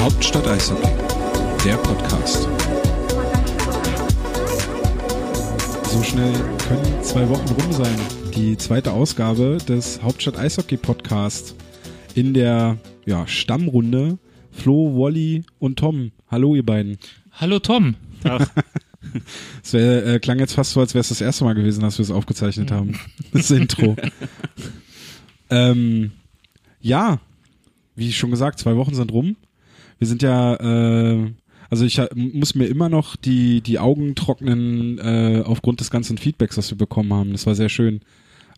Hauptstadt Eishockey, der Podcast. So schnell können zwei Wochen rum sein. Die zweite Ausgabe des Hauptstadt Eishockey Podcast in der ja, Stammrunde. Flo, Wally und Tom. Hallo, ihr beiden. Hallo Tom. Ach, Es äh, klang jetzt fast so, als wäre es das erste Mal gewesen, dass wir es aufgezeichnet haben. Das Intro. ähm, ja, wie schon gesagt, zwei Wochen sind rum. Wir sind ja, äh, also ich muss mir immer noch die, die Augen trocknen äh, aufgrund des ganzen Feedbacks, was wir bekommen haben. Das war sehr schön.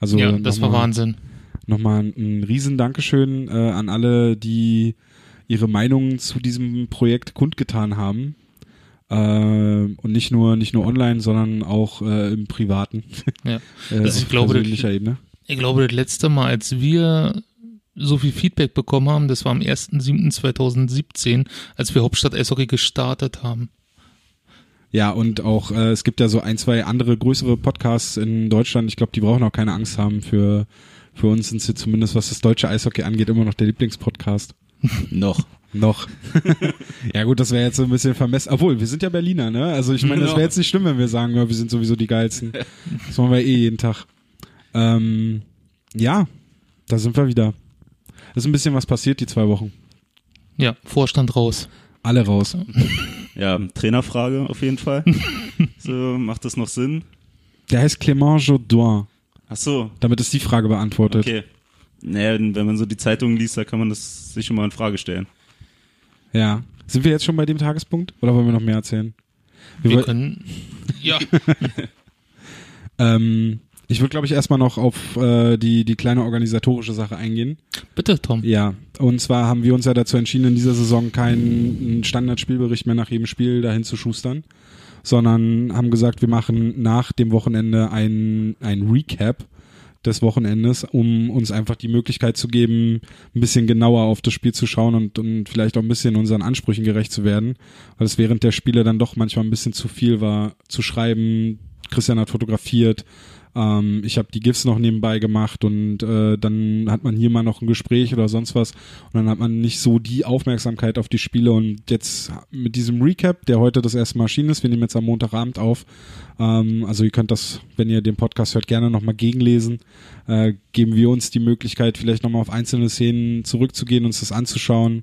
Also ja, das war nochmal- Wahnsinn. Nochmal ein, ein riesen Dankeschön äh, an alle, die ihre Meinungen zu diesem Projekt kundgetan haben. Äh, und nicht nur, nicht nur online, sondern auch äh, im Privaten. Ja. äh, Also ich auf glaube, das- persönlicher Ebene. Ich glaube, das letzte Mal, als wir so viel Feedback bekommen haben, das war am 1.7.2017, als wir Hauptstadt Eishockey gestartet haben. Ja, und auch, äh, es gibt ja so ein, zwei andere größere Podcasts in Deutschland. Ich glaube, die brauchen auch keine Angst haben. Für, für uns sind sie zumindest, was das deutsche Eishockey angeht, immer noch der Lieblingspodcast. noch. Noch. ja gut, das wäre jetzt so ein bisschen vermessen. Obwohl, wir sind ja Berliner, ne? Also ich meine, das wäre jetzt nicht schlimm, wenn wir sagen, ja, wir sind sowieso die geilsten. Das machen wir eh jeden Tag. Ähm, ja, da sind wir wieder. Es ist ein bisschen was passiert die zwei Wochen. Ja, Vorstand raus. Alle raus. Ja, Trainerfrage auf jeden Fall. so, macht das noch Sinn? Der heißt Clément Jaudoin. Ach so, Damit ist die Frage beantwortet. okay. Naja, wenn man so die Zeitungen liest, da kann man das sich schon mal in Frage stellen. Ja. Sind wir jetzt schon bei dem Tagespunkt? Oder wollen wir noch mehr erzählen? Wir woll- können, ja, ähm, ich würde, glaube ich, erstmal noch auf äh, die, die kleine organisatorische Sache eingehen. bitte Tom. Ja, und zwar haben wir uns ja dazu entschieden, in dieser Saison keinen Standardspielbericht mehr nach jedem Spiel dahin zu schustern, sondern haben gesagt, wir machen nach dem Wochenende ein, ein Recap des Wochenendes, um uns einfach die Möglichkeit zu geben, ein bisschen genauer auf das Spiel zu schauen und, und vielleicht auch ein bisschen unseren Ansprüchen gerecht zu werden, weil es während der Spiele dann doch manchmal ein bisschen zu viel war, zu schreiben. Christian hat fotografiert, ähm, ich habe die GIFs noch nebenbei gemacht und äh, dann hat man hier mal noch ein Gespräch oder sonst was und dann hat man nicht so die Aufmerksamkeit auf die Spiele und jetzt mit diesem Recap, der heute das erste Mal erschienen ist, wir nehmen jetzt am Montagabend auf, ähm, also ihr könnt das, wenn ihr den Podcast hört, gerne nochmal gegenlesen, äh, geben wir uns die Möglichkeit, vielleicht nochmal auf einzelne Szenen zurückzugehen, uns das anzuschauen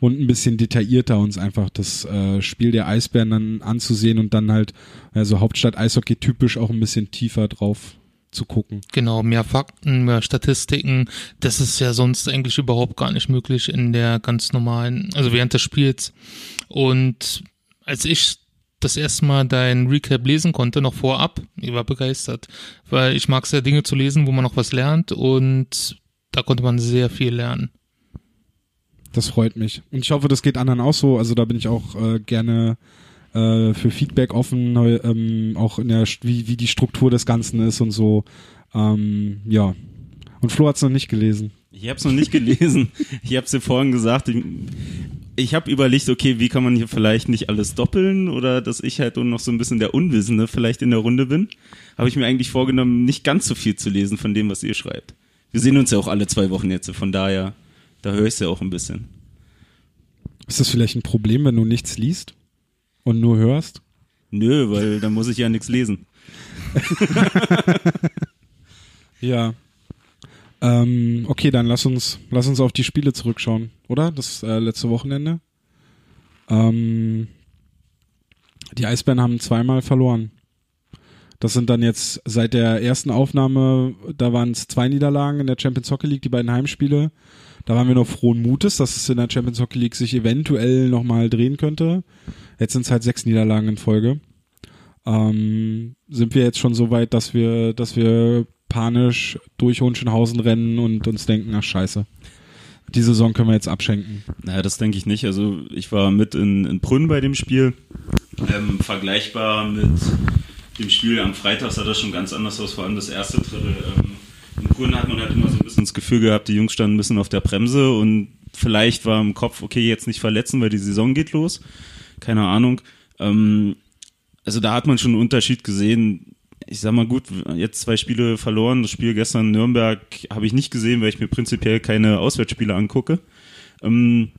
und ein bisschen detaillierter uns einfach das äh, Spiel der Eisbären dann anzusehen und dann halt also Hauptstadt Eishockey typisch auch ein bisschen tiefer drauf zu gucken. Genau, mehr Fakten, mehr Statistiken. Das ist ja sonst eigentlich überhaupt gar nicht möglich in der ganz normalen, also während des Spiels. Und als ich das erste Mal dein Recap lesen konnte, noch vorab, ich war begeistert, weil ich mag es ja Dinge zu lesen, wo man noch was lernt und da konnte man sehr viel lernen. Das freut mich. Und ich hoffe, das geht anderen auch so. Also da bin ich auch äh, gerne äh, für Feedback offen, ähm, auch in der wie, wie die Struktur des Ganzen ist und so. Ähm, ja. Und Flo hat's noch nicht gelesen. Ich habe es noch nicht gelesen. Ich habe es dir vorhin gesagt. Ich, ich habe überlegt, okay, wie kann man hier vielleicht nicht alles doppeln oder dass ich halt noch so ein bisschen der Unwissende vielleicht in der Runde bin. Habe ich mir eigentlich vorgenommen, nicht ganz so viel zu lesen von dem, was ihr schreibt. Wir sehen uns ja auch alle zwei Wochen jetzt, von daher, da höre ich es ja auch ein bisschen. Ist das vielleicht ein Problem, wenn du nichts liest und nur hörst? Nö, weil da muss ich ja nichts lesen. Ja. Ähm, okay, dann lass uns, lass uns auf die Spiele zurückschauen, oder? Das äh, letzte Wochenende. Ähm, die Eisbären haben zweimal verloren. Das sind dann jetzt seit der ersten Aufnahme, da waren es zwei Niederlagen in der Champions Hockey League, die beiden Heimspiele. Da waren wir noch frohen Mutes, dass es in der Champions Hockey League sich eventuell nochmal drehen könnte. Jetzt sind es halt sechs Niederlagen in Folge. Ähm, sind wir jetzt schon so weit, dass wir, dass wir panisch durch Hohenschönhausen rennen und uns denken, ach scheiße. Die Saison können wir jetzt abschenken. Naja, das denke ich nicht. Also ich war mit in, in Brünn bei dem Spiel. Ähm, vergleichbar mit dem Spiel am Freitag sah das schon ganz anders aus, vor allem das erste Drittel. Ähm, in Brünn hat man halt immer so ein bisschen das Gefühl gehabt, die Jungs standen ein bisschen auf der Bremse und vielleicht war im Kopf, okay, jetzt nicht verletzen, weil die Saison geht los. Keine Ahnung. Ähm, also da hat man schon einen Unterschied gesehen. Ich sag mal gut, jetzt zwei Spiele verloren. Das Spiel gestern in Nürnberg habe ich nicht gesehen, weil ich mir prinzipiell keine Auswärtsspiele angucke. Ähm,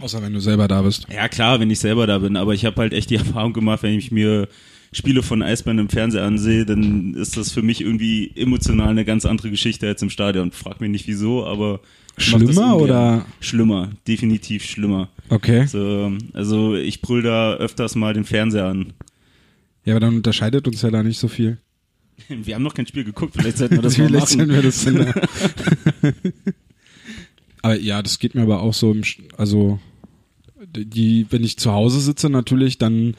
Außer wenn du selber da bist. ja klar, wenn ich selber da bin, aber ich habe halt echt die Erfahrung gemacht, wenn ich mir Spiele von Eisbären im Fernseher ansehe, dann ist das für mich irgendwie emotional eine ganz andere Geschichte als im Stadion. Frag mich nicht wieso, aber Schlimmer oder? Schlimmer, definitiv schlimmer. Okay. So, also ich brüll da öfters mal den Fernseher an. Ja, aber dann unterscheidet uns ja da nicht so viel. Wir haben noch kein Spiel geguckt, vielleicht sollten wir das mal Vielleicht machen. sind wir das denn. aber ja, das geht mir aber auch so im, also die, wenn ich zu Hause sitze natürlich, dann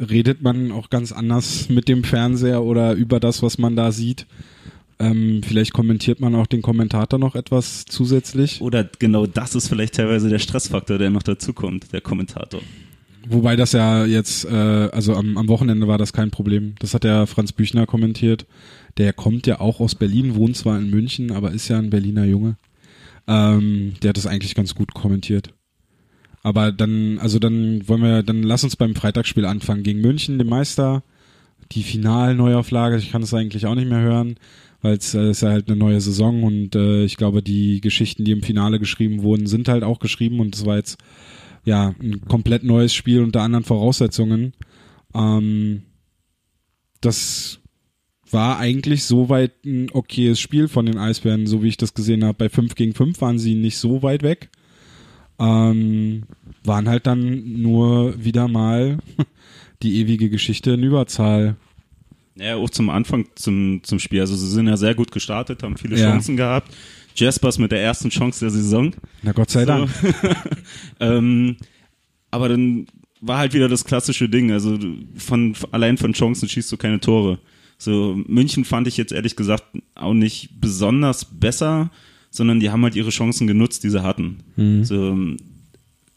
redet man auch ganz anders mit dem Fernseher oder über das, was man da sieht. Ähm, vielleicht kommentiert man auch den Kommentator noch etwas zusätzlich. Oder genau das ist vielleicht teilweise der Stressfaktor, der noch dazukommt, der Kommentator. Wobei das ja jetzt, äh, also am, am Wochenende war das kein Problem. Das hat ja Franz Büchner kommentiert. Der kommt ja auch aus Berlin, wohnt zwar in München, aber ist ja ein Berliner Junge. Ähm, der hat das eigentlich ganz gut kommentiert. Aber dann, also dann wollen wir, dann lass uns beim Freitagsspiel anfangen. Gegen München, den Meister, die Finalneuauflage, ich kann es eigentlich auch nicht mehr hören, weil es äh, ist ja halt eine neue Saison und äh, ich glaube, die Geschichten, die im Finale geschrieben wurden, sind halt auch geschrieben und es war jetzt ja, ein komplett neues Spiel unter anderen Voraussetzungen. Ähm, das war eigentlich soweit ein okayes Spiel von den Eisbären, so wie ich das gesehen habe. Bei 5 gegen 5 waren sie nicht so weit weg. Ähm, waren halt dann nur wieder mal die ewige Geschichte in Überzahl. Ja, auch zum Anfang zum, zum Spiel. Also sie sind ja sehr gut gestartet, haben viele Ja. Chancen gehabt. Jaspers mit der ersten Chance der Saison. Na Gott sei Dank. Ähm, aber dann war halt wieder das klassische Ding. Also von allein von Chancen schießt du keine Tore. So München fand ich jetzt ehrlich gesagt auch nicht besonders besser, sondern die haben halt ihre Chancen genutzt, die sie hatten. So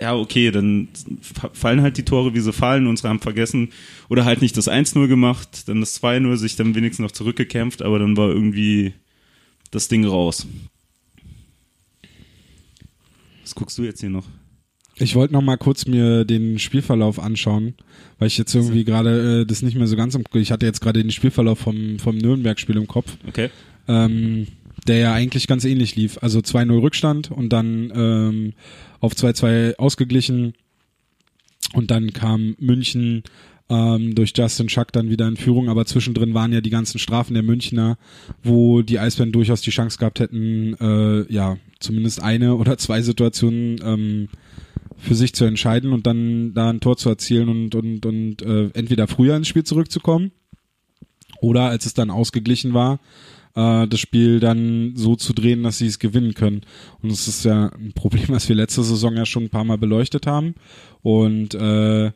ja, okay, dann fa- fallen halt die Tore, wie sie fallen. Unsere haben vergessen oder halt nicht das 1-0 gemacht, dann das 2-0, sich dann wenigstens noch zurückgekämpft, aber dann war irgendwie das Ding raus. Was guckst du jetzt hier noch? Ich wollte noch mal kurz mir den Spielverlauf anschauen, weil ich jetzt irgendwie gerade äh, das nicht mehr so ganz im Ich hatte jetzt gerade den Spielverlauf vom, vom Nürnberg-Spiel im Kopf, Okay. ähm, der ja eigentlich ganz ähnlich lief. Also 2-0 Rückstand und dann ähm, auf 2-2 ausgeglichen und dann kam München ähm, durch Justin Schack dann wieder in Führung, aber zwischendrin waren ja die ganzen Strafen der Münchner, wo die Eisbären durchaus die Chance gehabt hätten, äh, ja, zumindest eine oder zwei Situationen ähm, für sich zu entscheiden und dann da ein Tor zu erzielen und, und, und äh, entweder früher ins Spiel zurückzukommen oder als es dann ausgeglichen war, äh, das Spiel dann so zu drehen, dass sie es gewinnen können. Und das ist ja ein Problem, was wir letzte Saison ja schon ein paar Mal beleuchtet haben. Und äh,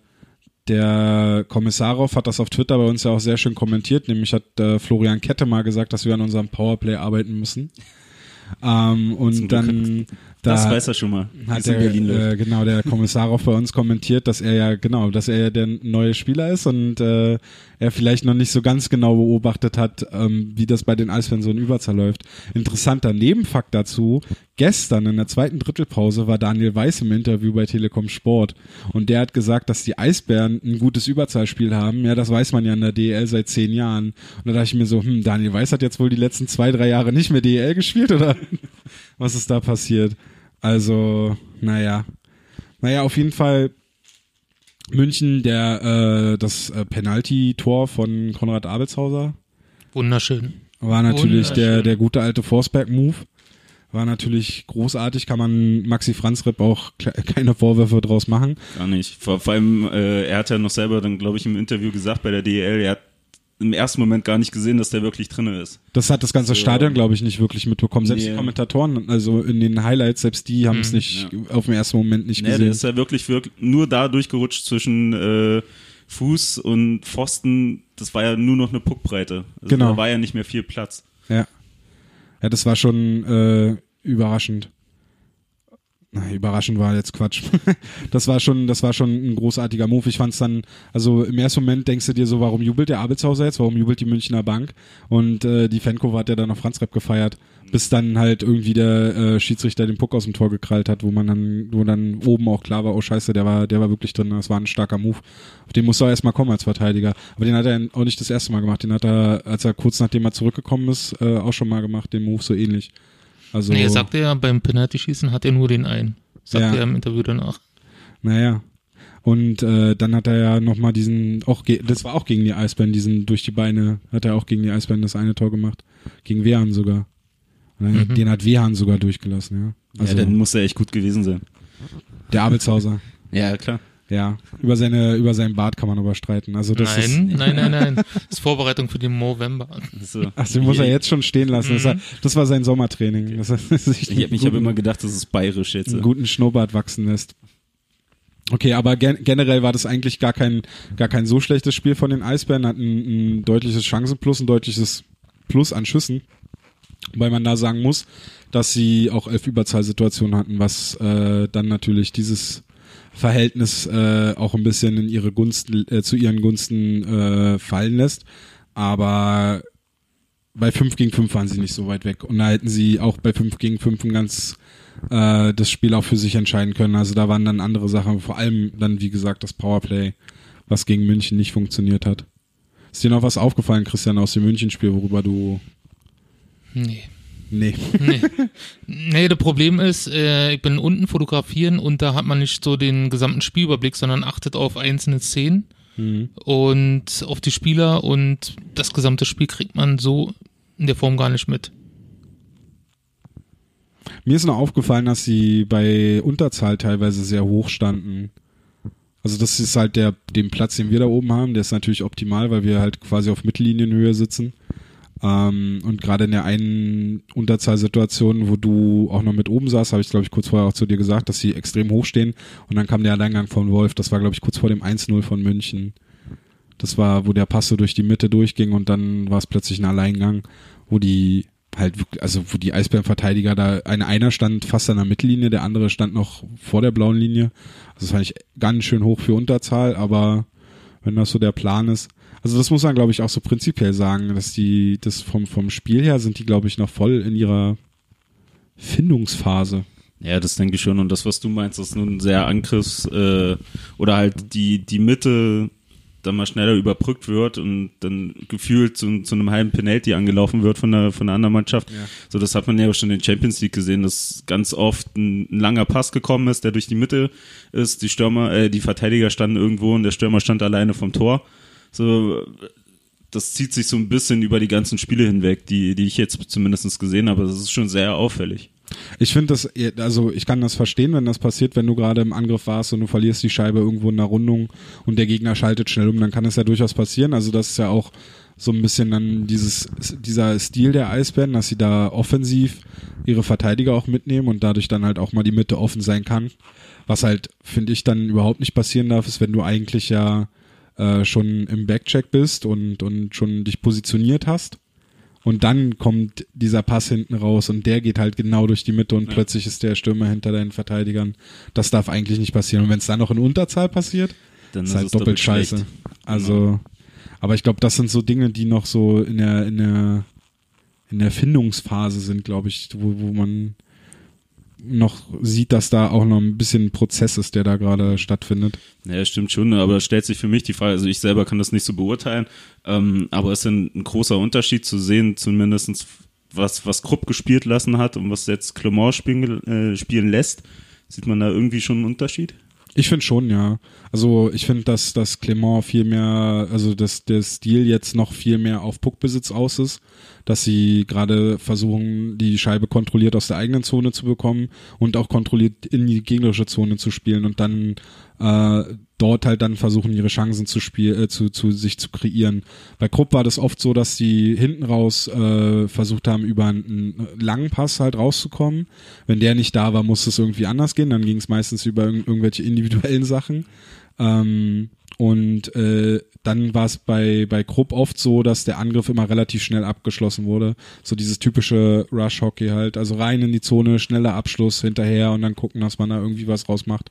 der Kommissarov hat das auf Twitter bei uns ja auch sehr schön kommentiert, nämlich hat äh, Florian Kette mal gesagt, dass wir an unserem Powerplay arbeiten müssen. Ähm, und dann da das weiß er schon mal, hat der, äh, genau der Kommissar auch bei uns kommentiert, dass er ja genau, dass er ja der neue Spieler ist und äh, er vielleicht noch nicht so ganz genau beobachtet hat, ähm, wie das bei den Eisbären so in Überzahl läuft. Interessanter Nebenfakt dazu: Gestern in der zweiten Drittelpause war Daniel Weiß im Interview bei Telekom Sport und der hat gesagt, dass die Eisbären ein gutes Überzahlspiel haben. Ja, das weiß man ja in der DL seit zehn Jahren. Und da dachte ich mir so, hm, Daniel Weiß hat jetzt wohl die letzten zwei, drei Jahre nicht mehr DL gespielt oder was ist da passiert? Also, naja. Naja, auf jeden Fall München, der äh, das äh, Penalty-Tor von Konrad Abelshauser Wunderschön. war natürlich der, Wunderschön. der gute alte Forsberg-Move. War natürlich großartig, kann man Maxi Franzrepp auch kle- keine Vorwürfe draus machen. Gar nicht. Vor, vor allem, äh, er hat ja noch selber dann, glaube ich, im Interview gesagt bei der DEL, er hat im ersten Moment gar nicht gesehen, dass der wirklich drinne ist. Das hat das ganze So. Stadion, glaube ich, nicht wirklich mitbekommen. Selbst Nee. die Kommentatoren, also in den Highlights, selbst die haben es Hm, nicht auf den ersten Moment nicht Nee, der gesehen. ist ja wirklich, wirklich nur da durchgerutscht zwischen äh, Fuß und Pfosten. Das war ja nur noch eine Puckbreite. Also Genau. Da war ja nicht mehr viel Platz. Ja. Ja, das war schon äh, überraschend. Na, überraschend war jetzt Quatsch. das war schon, das war schon ein großartiger Move. Ich fand's dann, also im ersten Moment denkst du dir so, warum jubelt der Abelshauser jetzt? Warum jubelt die Münchner Bank? Und äh, die Fankurve hat ja dann noch Franz Repp gefeiert, bis dann halt irgendwie der äh, Schiedsrichter den Puck aus dem Tor gekrallt hat, wo man dann, wo dann oben auch klar war, oh scheiße, der war, der war wirklich drin. Das war ein starker Move. Auf den musste er erstmal kommen als Verteidiger. Aber den hat er auch nicht das erste Mal gemacht. Den hat er, als er kurz nachdem er zurückgekommen ist, äh, auch schon mal gemacht, den Move so ähnlich. Also, nee, er sagte ja, beim Penalty-Schießen hat er nur den einen. Sagt Ja. er im Interview danach. Naja. Und äh, dann hat er ja nochmal diesen, auch das war auch gegen die Eisbären, diesen durch die Beine, hat er auch gegen die Eisbären das eine Tor gemacht. Gegen Wehan sogar. Und dann- Mhm. Den hat Wehan sogar durchgelassen, ja. Also ja, dann muss er echt gut gewesen sein. der Abelshauser. Ja, klar. Ja. Über seine, über seinen Bart kann man aber streiten. Also das ist. Nein, nein, nein, nein. Das ist Vorbereitung für den Movember. So. Ach, den muss er jetzt schon stehen lassen. Das, war, das war sein Sommertraining. Das sich Ich, ich habe immer gedacht, das ist bayerisch jetzt. einen guten Schnurrbart wachsen lässt. Okay, aber gen generell war das eigentlich gar kein, gar kein so schlechtes Spiel von den Eisbären, hatten ein deutliches Chancenplus, ein deutliches Plus an Schüssen. Wobei man da sagen muss, dass sie auch elf Überzahlsituationen hatten, was äh, dann natürlich dieses Verhältnis äh, auch ein bisschen in ihre Gunsten, äh, zu ihren Gunsten äh, fallen lässt. Aber bei 5 gegen 5 waren sie nicht so weit weg. Und da hätten sie auch bei 5 gegen 5 ein ganz äh, das Spiel auch für sich entscheiden können. Also da waren dann andere Sachen, vor allem dann, wie gesagt, das Powerplay, was gegen München nicht funktioniert hat. Ist dir noch was aufgefallen, Christian, aus dem Münchenspiel, worüber du. Nee. Nee. Nee. nee, das Problem ist, äh, ich bin unten fotografieren und da hat man nicht so den gesamten Spielüberblick, sondern achtet auf einzelne Szenen Mhm. und auf die Spieler und das gesamte Spiel kriegt man so in der Form gar nicht mit. Mir ist noch aufgefallen, dass sie bei Unterzahl teilweise sehr hoch standen. Also das ist halt der, den Platz, den wir da oben haben, der ist natürlich optimal, weil wir halt quasi auf Mittellinienhöhe sitzen. Ähm, und gerade in der einen Unterzahlsituation, wo du auch noch mit oben saßt, habe ich glaube ich kurz vorher auch zu dir gesagt, dass sie extrem hoch stehen. Und dann kam der Alleingang von Wolf, das war glaube ich kurz vor dem 1-0 von München. Das war, wo der Pass durch die Mitte durchging und dann war es plötzlich ein Alleingang, wo die halt, also wo die Eisbärenverteidiger da, eine einer stand fast an der Mittellinie, der andere stand noch vor der blauen Linie. Also das fand ich ganz schön hoch für Unterzahl, aber wenn das so der Plan ist. Also das muss man, glaube ich, auch so prinzipiell sagen, dass die, das vom, vom Spiel her sind die, glaube ich, noch voll in ihrer Findungsphase. Ja, das denke ich schon. Und das, was du meinst, ist nun sehr Angriffs- äh, oder halt die, die Mitte dann mal schneller überbrückt wird und dann gefühlt zu, zu einem halben Penalty angelaufen wird von der, von der anderen Mannschaft. Ja. So, das hat man ja auch schon in der Champions League gesehen, dass ganz oft ein, ein langer Pass gekommen ist, der durch die Mitte ist. Die Stürmer, äh, die Verteidiger standen irgendwo und der Stürmer stand alleine vom Tor. So, das zieht sich so ein bisschen über die ganzen Spiele hinweg, die, die ich jetzt zumindest gesehen habe. Das ist schon sehr auffällig. Ich finde das, also ich kann das verstehen, wenn das passiert, wenn du gerade im Angriff warst und du verlierst die Scheibe irgendwo in der Rundung und der Gegner schaltet schnell um, dann kann es ja durchaus passieren. Also das ist ja auch so ein bisschen dann dieses, dieser Stil der Eisbären, dass sie da offensiv ihre Verteidiger auch mitnehmen und dadurch dann halt auch mal die Mitte offen sein kann. Was halt, finde ich, dann überhaupt nicht passieren darf, ist, wenn du eigentlich ja äh, schon im Backcheck bist und, und schon dich positioniert hast. Und dann kommt dieser Pass hinten raus und der geht halt genau durch die Mitte und Ja. plötzlich ist der Stürmer hinter deinen Verteidigern. Das darf eigentlich nicht passieren. Und wenn es dann noch in Unterzahl passiert, Dann ist halt doppelt, scheiße. schlecht. Also, aber ich glaube, das sind so Dinge, die noch so in der, in der, in der Findungsphase sind, glaube ich, wo, wo man noch sieht, dass da auch noch ein bisschen Prozess ist, der da gerade stattfindet. Ja, stimmt schon, aber da stellt sich für mich die Frage, also ich selber kann das nicht so beurteilen, ähm, aber es ist ein, ein großer Unterschied zu sehen, zumindestens was, was Krupp gespielt lassen hat und was jetzt Clement spielen, äh, spielen lässt. Sieht man da irgendwie schon einen Unterschied? Ich finde schon, ja. Also ich finde, dass dass Clement viel mehr, also dass der Stil jetzt noch viel mehr auf Puckbesitz aus ist, dass sie gerade versuchen, die Scheibe kontrolliert aus der eigenen Zone zu bekommen und auch kontrolliert in die gegnerische Zone zu spielen und dann äh, dort halt dann versuchen, ihre Chancen zu spielen, äh, zu, zu sich zu kreieren. Bei Krupp war das oft so, dass die hinten raus äh, versucht haben, über einen langen Pass halt rauszukommen. Wenn der nicht da war, musste es irgendwie anders gehen. Dann ging es meistens über irg irgendwelche individuellen Sachen. Ähm, und äh, dann war es bei, bei Krupp oft so, dass der Angriff immer relativ schnell abgeschlossen wurde. So dieses typische Rush-Hockey halt. Also rein in die Zone, schneller Abschluss hinterher und dann gucken, dass man da irgendwie was rausmacht.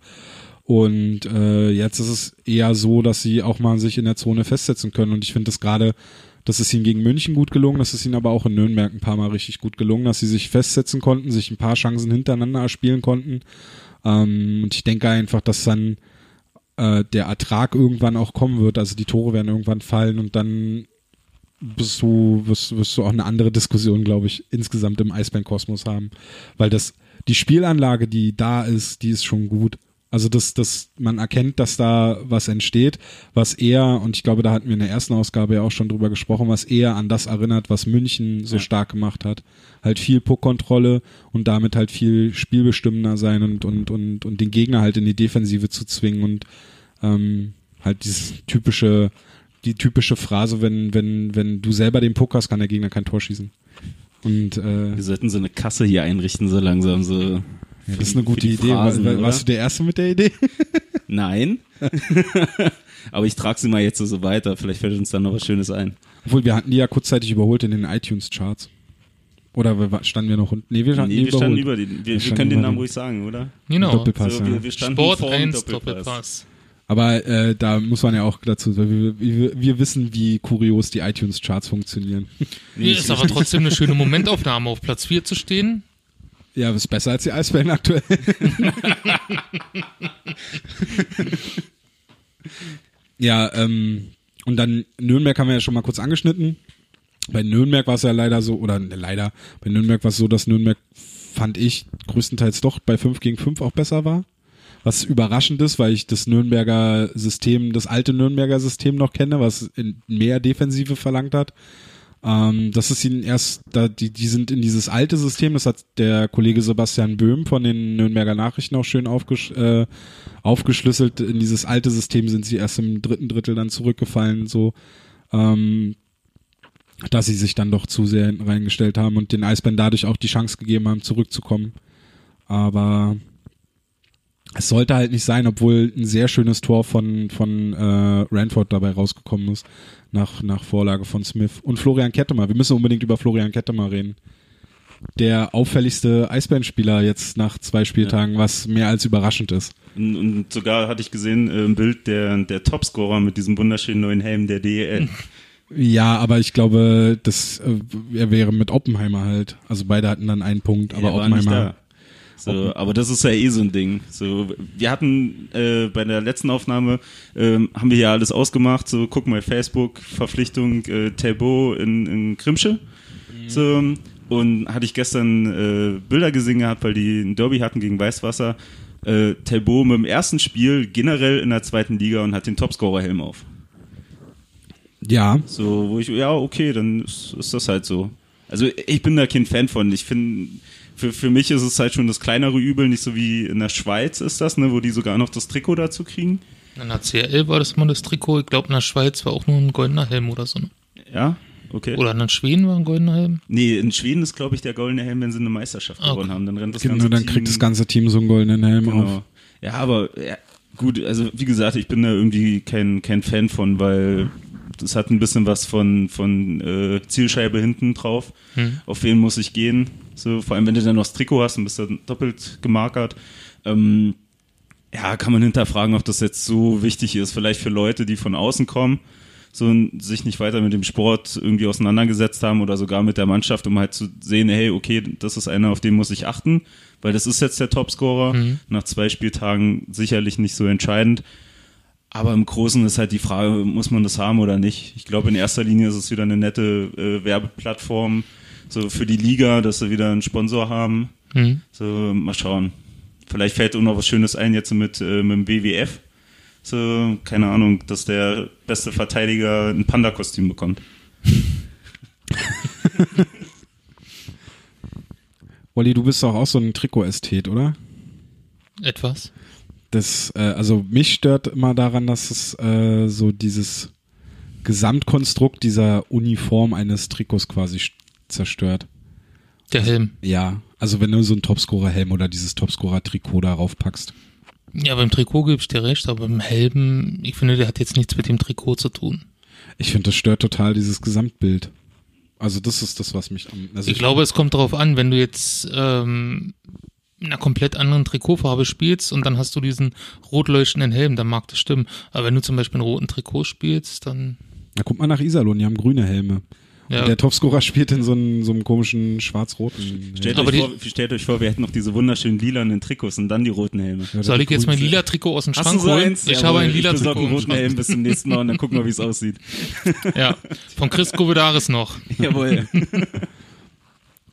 Und äh, jetzt ist es eher so, dass sie auch mal sich in der Zone festsetzen können. Und ich finde das gerade, das ist ihnen gegen München gut gelungen, das ist ihnen aber auch in Nürnberg ein paar Mal richtig gut gelungen, dass sie sich festsetzen konnten, sich ein paar Chancen hintereinander erspielen konnten. Ähm, und ich denke einfach, dass dann äh, der Ertrag irgendwann auch kommen wird. Also die Tore werden irgendwann fallen und dann bist du, wirst, wirst du auch eine andere Diskussion, glaube ich, insgesamt im Eisbären-Kosmos haben. Weil das, die Spielanlage, die da ist, die ist schon gut. Also dass, dass man erkennt, dass da was entsteht, was eher, und ich glaube, da hatten wir in der ersten Ausgabe ja auch schon drüber gesprochen, was eher an das erinnert, was München so Ja. stark gemacht hat. Halt viel Puckkontrolle und damit halt viel spielbestimmender sein und, und, und, und den Gegner halt in die Defensive zu zwingen und ähm, halt dieses typische, die typische Phrase, wenn, wenn, wenn du selber den Puck hast, kann der Gegner kein Tor schießen. Und äh, Wir sollten so eine Kasse hier einrichten, so langsam, so. Ja, das ist eine gute die Idee. Phrasen, War, oder? warst du der Erste mit der Idee? Nein. Aber ich trage sie mal jetzt so, so weiter. Vielleicht fällt uns dann noch was Schönes ein. Obwohl, wir hatten die ja kurzzeitig überholt in den iTunes-Charts. Oder wir- standen wir noch unten? Nee, wir standen Nee, die wir standen überholt. über den. Wir, Wir wir können den Namen ruhig sagen, oder? Genau. Doppelpass, so, ja. wir, wir standen Sport vor dem 1 Doppelpass. Doppelpass. Aber äh, da muss man ja auch dazu, weil wir, wir, wir wissen, wie kurios die iTunes-Charts funktionieren. Nee, ist aber trotzdem eine schöne Momentaufnahme, auf Platz 4 zu stehen. Ja, ist besser als die Eisbären aktuell. ja, ähm, und dann Nürnberg haben wir ja schon mal kurz angeschnitten. Bei Nürnberg war es ja leider so, oder ne, leider, bei Nürnberg war es so, dass Nürnberg, fand ich, größtenteils doch bei 5 gegen 5 auch besser war. Was überraschend ist, weil ich das Nürnberger System, das alte Nürnberger System noch kenne, was in mehr Defensive verlangt hat. Ähm, das ist ihnen erst, da, die, die sind in dieses alte System, das hat der Kollege Sebastian Böhm von den Nürnberger Nachrichten auch schön aufgesch äh, aufgeschlüsselt. In dieses alte System sind sie erst im dritten Drittel dann zurückgefallen, so, ähm, dass sie sich dann doch zu sehr hinten reingestellt haben und den Eisbären dadurch auch die Chance gegeben haben, zurückzukommen. Aber es sollte halt nicht sein, obwohl ein sehr schönes Tor von, von äh, Ranford dabei rausgekommen ist, nach, nach Vorlage von Smith. Und Florian Kettemer, wir müssen unbedingt über Florian Kettemer reden. Der auffälligste Eisbärenspieler jetzt nach zwei Spieltagen, was mehr als überraschend ist. Und, und sogar hatte ich gesehen äh, im Bild der, der Topscorer mit diesem wunderschönen neuen Helm der DEL. Ja, aber ich glaube, das, äh, er wäre mit Oppenheimer halt. Also beide hatten dann einen Punkt, aber Er nicht Oppenheimer. So, aber das ist ja eh so ein Ding. So, wir hatten äh, bei der letzten Aufnahme ähm, haben wir ja alles ausgemacht. So, guck mal Facebook Verpflichtung äh, Talbot in, in Grimsche. So und hatte ich gestern äh, Bilder gesehen gehabt, weil die ein Derby hatten gegen Weißwasser. Äh, Talbot mit dem ersten Spiel generell in der zweiten Liga und hat den Topscorer-Helm auf. Ja, So, wo ich, ja, okay, dann ist, ist das halt so. Also ich bin da kein Fan von. Ich finde, für, für mich ist es halt schon das kleinere Übel, nicht so wie in der Schweiz ist das, ne, wo die sogar noch das Trikot dazu kriegen. In der CL war das mal das Trikot. Ich glaube, in der Schweiz war auch nur ein goldener Helm oder so. ne? Ja, okay. Oder in den Schweden war ein goldener Helm. Nee, in Schweden ist, glaube ich, der goldene Helm, wenn sie eine Meisterschaft Okay. gewonnen haben. Dann rennt das genau, ganze dann Team, kriegt das ganze Team so einen goldenen Helm auf. Genau. Ja, aber ja, gut, also wie gesagt, ich bin da irgendwie kein, kein Fan von, weil das hat ein bisschen was von, von äh, Zielscheibe hinten drauf. Hm. Auf wen muss ich gehen? So, vor allem, wenn du dann noch das Trikot hast und bist dann doppelt gemarkert. Ähm, ja, kann man hinterfragen, ob das jetzt so wichtig ist. Vielleicht für Leute, die von außen kommen, so sich nicht weiter mit dem Sport irgendwie auseinandergesetzt haben oder sogar mit der Mannschaft, um halt zu sehen, hey, okay, das ist einer, auf den muss ich achten, weil das ist jetzt der Topscorer. Mhm. Nach zwei Spieltagen sicherlich nicht so entscheidend. Aber im Großen ist halt die Frage, muss man das haben oder nicht? Ich glaube, in erster Linie ist es wieder eine nette äh, Werbeplattform, so für die Liga, dass sie wieder einen Sponsor haben. Hm. So, mal schauen. Vielleicht fällt uns noch was Schönes ein jetzt mit, äh, mit dem BWF. So, keine Ahnung, dass der beste Verteidiger ein Panda-Kostüm bekommt. Olli, du bist doch auch so ein Trikot-Ästhet, oder? Etwas. Das, äh, also mich stört immer daran, dass es äh, so dieses Gesamtkonstrukt dieser Uniform eines Trikots quasi zerstört. Der Helm. Ja, also wenn du so einen Topscorer-Helm oder dieses Topscorer-Trikot darauf packst. Ja, beim Trikot gebe ich dir recht, aber beim Helm, ich finde, der hat jetzt nichts mit dem Trikot zu tun. Ich finde, das stört total dieses Gesamtbild. Also das ist das, was mich am. Also Ich glaube, es kommt darauf an, wenn du jetzt ähm, in einer komplett anderen Trikotfarbe spielst und dann hast du diesen rot leuchtenden Helm, dann mag das stimmen. Aber wenn du zum Beispiel einen roten Trikot spielst, dann Na, guck mal nach Iserlohn, die haben grüne Helme. ja. Und der Topscorer spielt in so einem, so einem komischen schwarz-roten. Stellt, euch vor, stellt euch vor, wir hätten noch diese wunderschönen lilanen Trikots und dann die roten Helme. Ja, Soll ich jetzt mein lila Trikot aus dem Hast Schrank du so holen? eins? Ich Jawohl, habe ein lila ich besorge Trikot. einen im roten. Helm bis zum nächsten Mal und dann gucken wir, wie es aussieht. Ja, von Chris Govedaris noch. Jawohl.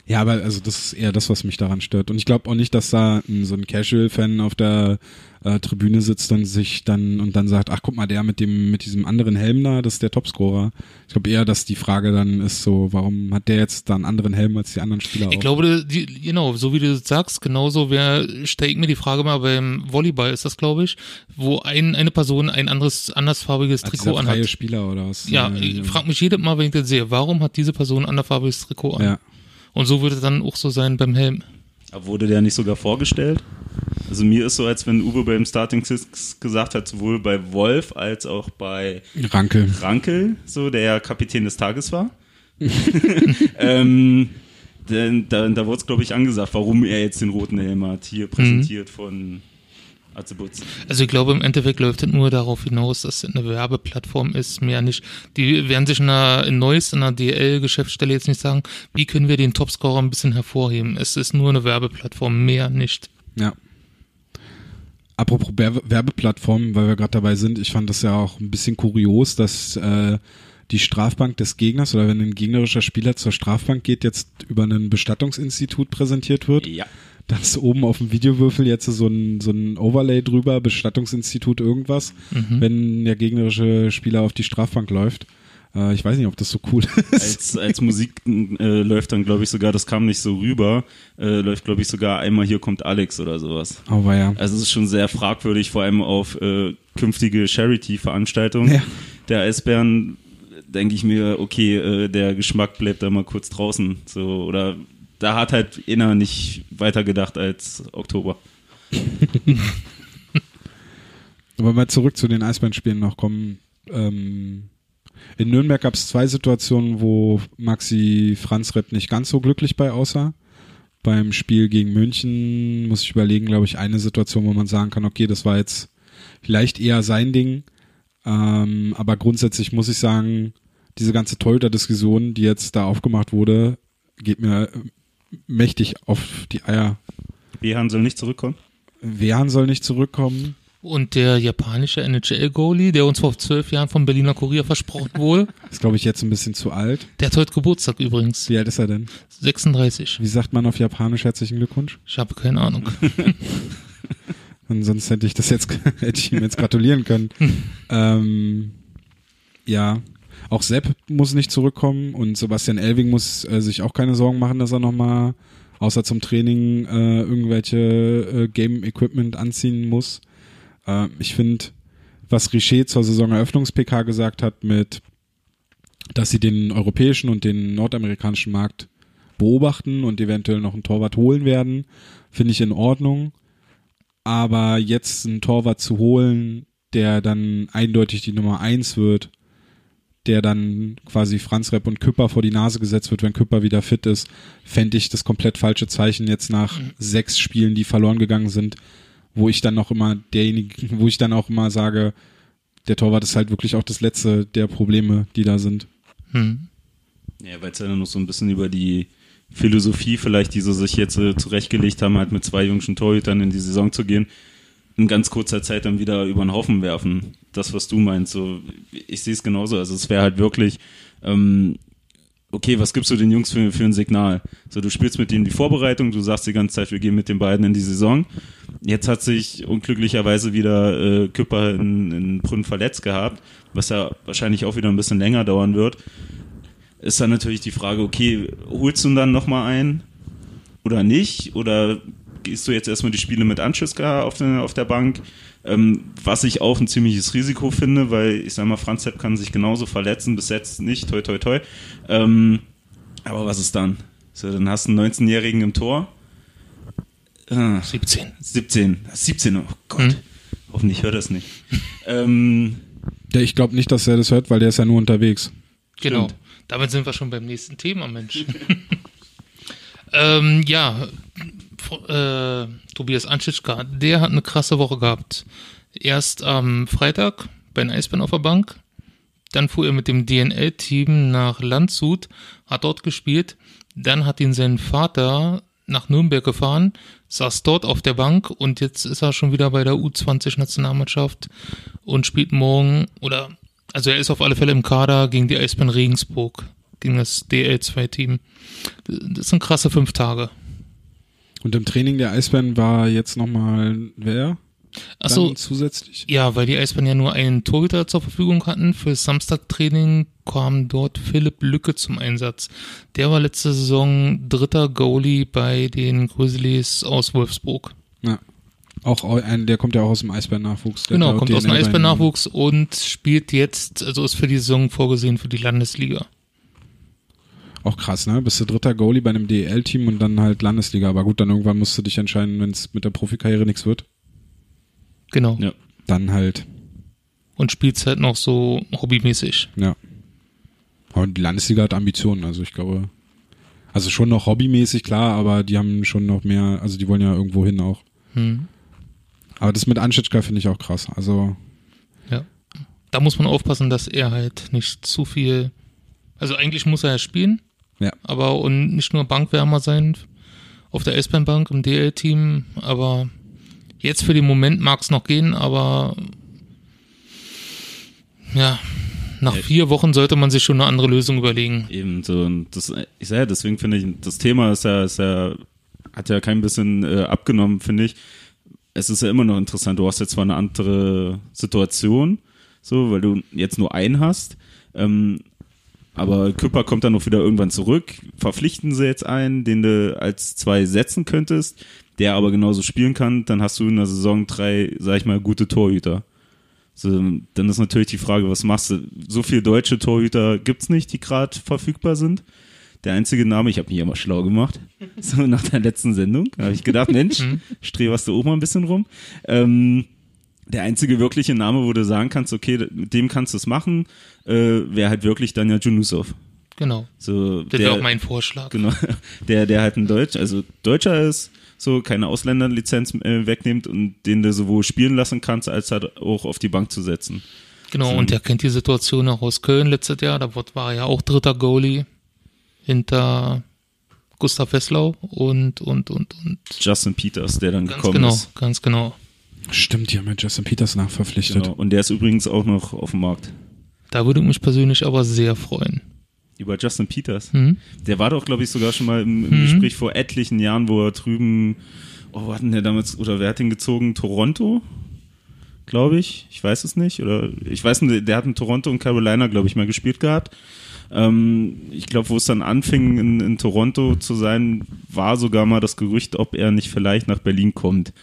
Ja, aber also das ist eher das, was mich daran stört. Und ich glaube auch nicht, dass da ein, so ein Casual-Fan auf der äh, Tribüne sitzt und sich dann und dann sagt, ach guck mal, der mit dem mit diesem anderen Helm da, das ist der Topscorer. Ich glaube eher, dass die Frage dann ist so, warum hat der jetzt da einen anderen Helm als die anderen Spieler Ich auch? glaube, die, genau, so wie du sagst, genauso wer stelle ich mir die Frage mal beim Volleyball ist das, glaube ich, wo ein, eine Person ein anderes, andersfarbiges als Trikot anhat. Spieler oder was? Ja, Äh, ich frage mich jedes Mal, wenn ich das sehe, warum hat diese Person ein anderfarbiges Trikot an? ja. Und so würde es dann auch so sein beim Helm. Aber wurde der nicht sogar vorgestellt? Also mir ist so, als wenn Uwe beim Starting Six gesagt hat, sowohl bei Wolf als auch bei Ranke. Rankel, so der ja Kapitän des Tages war. ähm, denn, da, da wurde es, glaube ich, angesagt, warum er jetzt den roten Helm hat, hier präsentiert von Atzebutz. Also ich glaube, im Endeffekt läuft es nur darauf hinaus, dass es eine Werbeplattform ist, mehr nicht. Die werden sich in einer, in Neuss, in einer DL-Geschäftsstelle jetzt nicht sagen, wie können wir den Topscorer ein bisschen hervorheben. Es ist nur eine Werbeplattform, mehr nicht. Ja. Apropos Werbe Werbeplattformen, weil wir gerade dabei sind, ich fand das ja auch ein bisschen kurios, dass äh, die Strafbank des Gegners oder wenn ein gegnerischer Spieler zur Strafbank geht, jetzt über ein Bestattungsinstitut präsentiert wird. Ja. Da ist oben auf dem Videowürfel jetzt so ein, so ein Overlay drüber, Bestattungsinstitut irgendwas, wenn der gegnerische Spieler auf die Strafbank läuft. Äh, ich weiß nicht, ob das so cool ist. Als, als Musik äh, läuft dann, glaube ich, sogar, das kam nicht so rüber, äh, läuft, glaube ich, sogar einmal hier kommt Alex oder sowas. Aber ja. Also es ist schon sehr fragwürdig, vor allem auf äh, künftige Charity-Veranstaltungen Ja. der Eisbären denke ich mir, okay, äh, der Geschmack bleibt da mal kurz draußen. So, oder da hat halt Inner nicht weiter gedacht als Oktober. Aber mal zurück zu den Eisbandspielen noch kommen. Ähm, in Nürnberg gab es zwei Situationen, wo Maxi Franzrepp nicht ganz so glücklich bei aussah. Beim Spiel gegen München muss ich überlegen, glaube ich, eine Situation, wo man sagen kann, okay, das war jetzt vielleicht eher sein Ding. Ähm, aber grundsätzlich muss ich sagen, diese ganze Torhüter-Diskussion, die jetzt da aufgemacht wurde, geht mir mächtig auf die Eier. Behan soll nicht zurückkommen. Wehan soll nicht zurückkommen. Und der japanische NHL-Goalie, der uns vor zwölf Jahren vom Berliner Kurier versprochen wurde, Ist, glaube ich, jetzt ein bisschen zu alt. der hat heute Geburtstag übrigens. Wie alt ist er denn? 36. Wie sagt man auf Japanisch herzlichen Glückwunsch? Ich habe keine Ahnung. Und sonst hätte ich das jetzt, hätte ich ihm jetzt gratulieren können. ähm, ja, auch Sepp muss nicht zurückkommen und Sebastian Elving muss äh, sich auch keine Sorgen machen, dass er nochmal, außer zum Training, äh, irgendwelche äh, Game-Equipment anziehen muss. Äh, ich finde, was Richer zur Saisoneröffnungs-PK gesagt hat mit, dass sie den europäischen und den nordamerikanischen Markt beobachten und eventuell noch einen Torwart holen werden, finde ich in Ordnung. Aber jetzt einen Torwart zu holen, der dann eindeutig die Nummer eins wird, der dann quasi Franz Repp und Küpper vor die Nase gesetzt wird, wenn Küpper wieder fit ist, fände ich das komplett falsche Zeichen jetzt nach sechs Spielen, die verloren gegangen sind, wo ich dann noch immer derjenige, wo ich dann auch immer sage, der Torwart ist halt wirklich auch das letzte der Probleme, die da sind. Hm. Ja, weil es ja dann noch so ein bisschen über die Philosophie vielleicht, die sie sich jetzt äh, zurechtgelegt haben, halt mit zwei jüngsten Torhütern in die Saison zu gehen, in ganz kurzer Zeit dann wieder über den Haufen werfen. Das, was du meinst, so, ich sehe es genauso. Also es wäre halt wirklich, ähm, okay, was gibst du den Jungs für, für ein Signal? So, du spielst mit denen die Vorbereitung, du sagst die ganze Zeit, wir gehen mit den beiden in die Saison. Jetzt hat sich unglücklicherweise wieder äh, Küpper in, in Brünn verletzt gehabt, was ja wahrscheinlich auch wieder ein bisschen länger dauern wird ist dann natürlich die Frage, okay, holst du ihn dann nochmal ein oder nicht? Oder gehst du jetzt erstmal die Spiele mit Anschiska auf, der auf der Bank, ähm, was ich auch ein ziemliches Risiko finde, weil ich sag mal, Franz Sepp kann sich genauso verletzen, bis jetzt nicht, toi toi toi. Ähm, aber was ist dann? So, dann hast du einen 19-Jährigen im Tor. Äh, 17. 17. 17, oh Gott. Hm. Hoffentlich hört er es nicht. ähm, ja, ich glaube nicht, dass er das hört, weil der ist ja nur unterwegs. Genau. Stimmt. Damit sind wir schon beim nächsten Thema, Mensch. ähm, ja, äh, Tobias Anschitschka, der hat eine krasse Woche gehabt. Erst am Freitag bei den Eisbären auf der Bank, dann fuhr er mit dem DNL-Team nach Landshut, hat dort gespielt, dann hat ihn sein Vater nach Nürnberg gefahren, saß dort auf der Bank und jetzt ist er schon wieder bei der U20-Nationalmannschaft und spielt morgen oder also er ist auf alle Fälle im Kader gegen die Eisbären Regensburg, gegen das DL2-Team. Das sind krasse fünf Tage. Und im Training der Eisbären war jetzt nochmal wer? Achso, zusätzlich? Ja, weil die Eisbären ja nur einen Torhüter zur Verfügung hatten. Für Samstagtraining kam dort Philipp Lücke zum Einsatz. Der war letzte Saison dritter Goalie bei den Grizzlies aus Wolfsburg. Ja. Auch ein, der kommt ja auch aus dem Eisbären-Nachwuchs. Genau, kommt aus dem Eisbären-Nachwuchs und spielt jetzt, also ist für die Saison vorgesehen für die Landesliga. Auch krass, ne? Bist du dritter Goalie bei einem DEL-Team und dann halt Landesliga. Aber gut, dann irgendwann musst du dich entscheiden, wenn es mit der Profikarriere nichts wird. Genau. Ja. Dann halt. Und spielst halt noch so hobbymäßig. Ja. Und die Landesliga hat Ambitionen, also ich glaube. Also schon noch hobbymäßig, klar, aber die haben schon noch mehr, also die wollen ja irgendwo hin auch. Hm. Aber das mit Anschitschka finde ich auch krass. Also. Ja. Da muss man aufpassen, dass er halt nicht zu viel. Also eigentlich muss er ja spielen. Ja. Aber und nicht nur Bankwärmer sein auf der S-Bahn-Bank im DL-Team, aber jetzt für den Moment mag es noch gehen, aber ja, nach vier Wochen sollte man sich schon eine andere Lösung überlegen. Eben so, und das, ich sage ja, deswegen finde ich, das Thema ist ja, ist ja, hat ja kein bisschen äh, abgenommen, finde ich es ist ja immer noch interessant. Du hast jetzt zwar eine andere Situation, so, weil du jetzt nur einen hast. Ähm, aber Küpper kommt dann noch wieder irgendwann zurück. Verpflichten sie jetzt einen, den du als zwei setzen könntest, der aber genauso spielen kann, dann hast du in der Saison drei, sag ich mal, gute Torhüter. So, dann ist natürlich die Frage, was machst du? So viele deutsche Torhüter gibt's nicht, die gerade verfügbar sind der einzige Name, ich habe mich immer schlau gemacht, so nach der letzten Sendung, habe ich gedacht, Mensch, mhm. strebst du auch mal ein bisschen rum. Ähm, der einzige wirkliche Name, wo du sagen kannst, okay, mit dem kannst du es machen, äh, wäre halt wirklich Daniel Junusov. Genau. So, das wäre auch mein Vorschlag. Genau. Der, der halt ein Deutsch, also Deutscher ist, so keine Ausländerlizenz äh, wegnimmt und den du sowohl spielen lassen kannst, als halt auch auf die Bank zu setzen. Genau, so. und der kennt die Situation auch aus Köln letztes Jahr, da war er ja auch dritter Goalie hinter Gustav Wesslau und, und, und, und. Justin Peters, der dann gekommen genau, ist. Ganz genau. Stimmt, ja, mit Justin Peters nachverpflichtet. Genau. Und der ist übrigens auch noch auf dem Markt. Da würde ich mich persönlich aber sehr freuen. Über Justin Peters? Mhm. Der war doch, glaube ich, sogar schon mal im, im mhm. Gespräch vor etlichen Jahren, wo er drüben, oh, wo hatten der damals, oder wer hat den gezogen? Toronto? Glaube ich. Ich weiß es nicht. Oder ich weiß nicht, der hat in Toronto und Carolina, glaube ich, mal gespielt gehabt. Ähm, ich glaube, wo es dann anfing, in, in Toronto zu sein, war sogar mal das Gerücht, ob er nicht vielleicht nach Berlin kommt.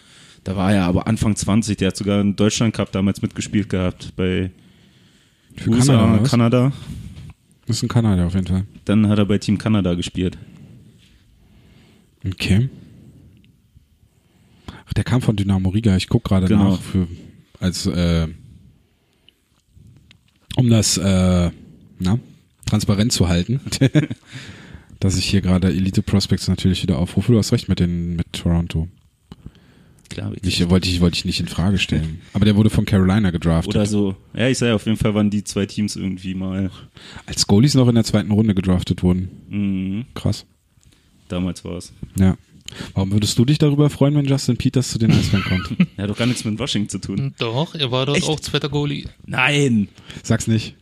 Da war er aber Anfang 20, der hat sogar einen Deutschland Cup damals mitgespielt gehabt bei Für USA, Kanada, Kanada. Das ist ein Kanada auf jeden Fall. Dann hat er bei Team Kanada gespielt. Okay. Ach, der kam von Dynamo Riga. Ich gucke gerade genau. nach für als äh, um das äh, na transparent zu halten, dass ich hier gerade Elite Prospects natürlich wieder aufrufe. Du hast recht mit den mit Toronto. Klar, ich, wollte ich wollte ich nicht in Frage stellen. Aber der wurde von Carolina gedraftet. Oder so. Ja, ich sage auf jeden Fall waren die zwei Teams irgendwie mal als Goalies noch in der zweiten Runde gedraftet wurden. Mhm. Krass. Damals war es. Ja. Warum würdest du dich darüber freuen, wenn Justin Peters zu den Eisbären kommt? er hat doch gar nichts mit Washington zu tun. Doch, er war dort Echt? auch zweiter Goalie. Nein! Sag's nicht.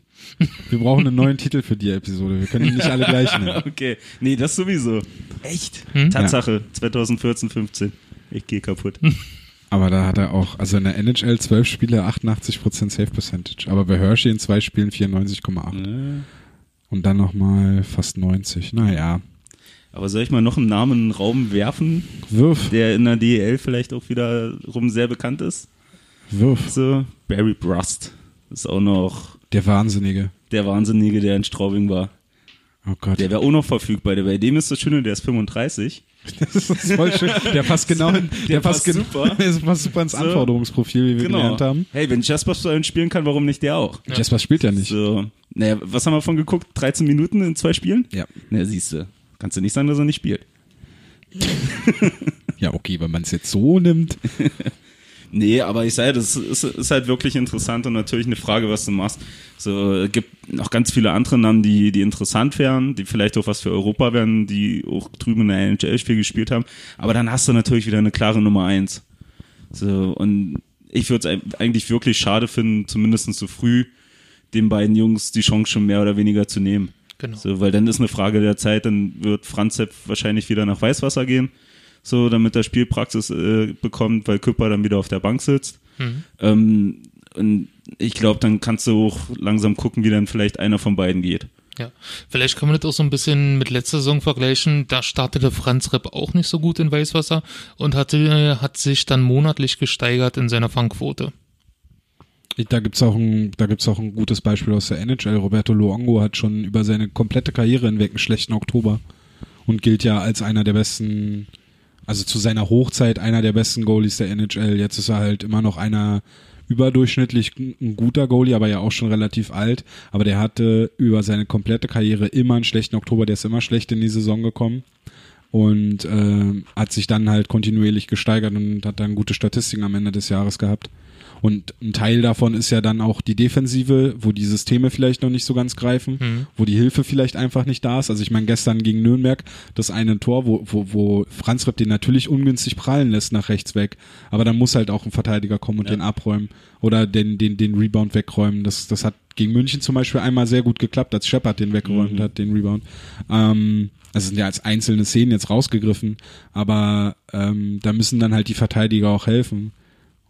Wir brauchen einen neuen Titel für die Episode. Wir können ihn nicht alle gleich nennen. Okay. Nee, das sowieso. Echt? Hm? Tatsache. Ja. 2014, 15. Ich gehe kaputt. Aber da hat er auch, also in der NHL 12 Spiele 88% Save Percentage. Aber bei Hershey in zwei Spielen 94,8. Ja. Und dann nochmal fast 90. Naja. Aber soll ich mal noch einen Namen in den Raum werfen, Wirf, der in der DEL vielleicht auch wiederum sehr bekannt ist? wirf. So, Barry Brust. Ist auch noch Der Wahnsinnige. der Wahnsinnige, der in Straubing war. Oh Gott. Der wäre auch noch verfügbar. Der, bei dem ist das Schöne, der ist 35. Das ist voll schön. Der passt genau, in, der, passt, passt gen- super. Der passt super ins So. Anforderungsprofil, wie wir Genau. gelernt haben. Hey, wenn Jasper so spielen kann, warum nicht der auch? Jasper spielt ja nicht. So, naja, was haben wir von geguckt? 13 Minuten in zwei Spielen? Ja. Na, siehst du. Kannst du nicht sagen, dass er nicht spielt. Ja, okay, wenn man es jetzt so nimmt. Nee, aber ich sage, das ist, ist halt wirklich interessant und natürlich eine Frage, was du machst. So, es gibt noch ganz viele andere Namen, die, die interessant wären, die vielleicht auch was für Europa wären, die auch drüben in der NHL viel gespielt haben. Aber dann hast du natürlich wieder eine klare Nummer eins. So, und ich würde es eigentlich wirklich schade finden, zumindest so früh den beiden Jungs die Chance schon mehr oder weniger zu nehmen. Genau. So, weil dann ist eine Frage der Zeit, dann wird Franz Sepp wahrscheinlich wieder nach Weißwasser gehen, so damit er Spielpraxis äh, bekommt, weil Küpper dann wieder auf der Bank sitzt. Mhm. Ähm, und ich glaube, dann kannst du auch langsam gucken, wie dann vielleicht einer von beiden geht. Ja, vielleicht kann man das auch so ein bisschen mit letzter Saison vergleichen. Da startete Franz Repp auch nicht so gut in Weißwasser und hatte, hat sich dann monatlich gesteigert in seiner Fangquote. Da gibt's auch ein, da gibt's auch ein gutes Beispiel aus der NHL. Roberto Luongo hat schon über seine komplette Karriere hinweg einen schlechten Oktober und gilt ja als einer der besten, also zu seiner Hochzeit einer der besten Goalies der NHL. Jetzt ist er halt immer noch einer überdurchschnittlich ein guter Goalie, aber ja auch schon relativ alt. Aber der hatte über seine komplette Karriere immer einen schlechten Oktober. Der ist immer schlecht in die Saison gekommen und äh, hat sich dann halt kontinuierlich gesteigert und hat dann gute Statistiken am Ende des Jahres gehabt. Und ein Teil davon ist ja dann auch die Defensive, wo die Systeme vielleicht noch nicht so ganz greifen, Mhm. wo die Hilfe vielleicht einfach nicht da ist. Also ich meine, gestern gegen Nürnberg, das eine Tor, wo, wo, wo Franz Repp den natürlich ungünstig prallen lässt nach rechts weg. Aber dann muss halt auch ein Verteidiger kommen und Ja. den abräumen oder den, den, den Rebound wegräumen. Das, das hat gegen München zum Beispiel einmal sehr gut geklappt, als Shepard den weggeräumt Mhm. hat, den Rebound. Ähm, also sind ja als einzelne Szenen jetzt rausgegriffen, aber ähm, da müssen dann halt die Verteidiger auch helfen.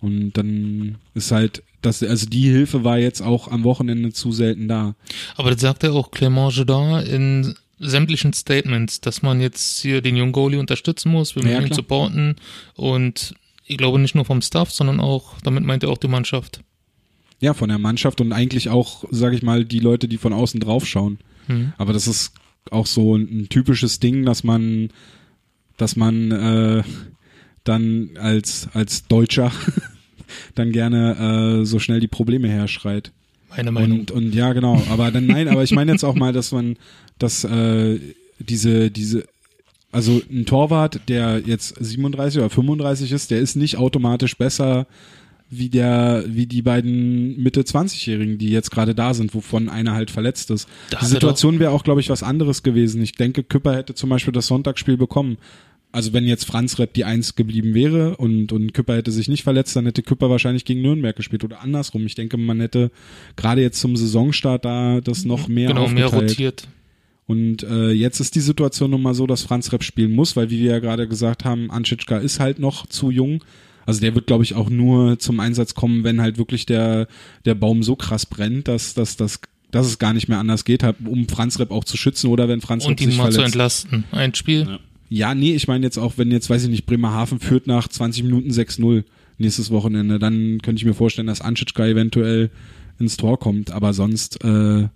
Und dann ist halt, das, also die Hilfe war jetzt auch am Wochenende zu selten da. Aber das sagt ja auch Clément Jodin in sämtlichen Statements, dass man jetzt hier den jungen Goalie unterstützen muss, wir Ja, müssen ihn klar. supporten und ich glaube nicht nur vom Staff, sondern auch, damit meint er auch die Mannschaft. Ja, von der Mannschaft und eigentlich auch, sag ich mal, die Leute, die von außen draufschauen. Hm. Aber das ist auch so ein, ein typisches Ding, dass man, dass man äh, dann als als Deutscher dann gerne äh, so schnell die Probleme herschreit. Meine Meinung. Und, und ja, genau. Aber dann nein, aber ich meine jetzt auch mal, dass man, dass äh, diese, diese, also ein Torwart, der jetzt 37 oder 35 ist, der ist nicht automatisch besser wie der, wie die beiden Mitte 20-Jährigen, die jetzt gerade da sind, wovon einer halt verletzt ist. Da die Situation wäre auch, glaube ich, was anderes gewesen. Ich denke, Küpper hätte zum Beispiel das Sonntagsspiel bekommen. Also wenn jetzt Franz Repp die Eins geblieben wäre und, und Küpper hätte sich nicht verletzt, dann hätte Küpper wahrscheinlich gegen Nürnberg gespielt oder andersrum. Ich denke, man hätte gerade jetzt zum Saisonstart da das noch mehr genau, mehr rotiert. Und äh, jetzt ist die Situation nun mal so, dass Franz Repp spielen muss, weil wie wir ja gerade gesagt haben, Anschitschka ist halt noch zu jung. Also der wird, glaube ich, auch nur zum Einsatz kommen, wenn halt wirklich der, der Baum so krass brennt, dass, dass, dass, dass es gar nicht mehr anders geht, halt, um Franz Repp auch zu schützen oder wenn Franz Und Repp ihn sich mal zu entlasten. Ein Spiel. Ja. Ja, nee, ich meine jetzt auch, wenn jetzt, weiß ich nicht, Bremerhaven führt nach 20 Minuten 6-0 nächstes Wochenende, dann könnte ich mir vorstellen, dass Anschitschka eventuell ins Tor kommt, aber sonst, äh,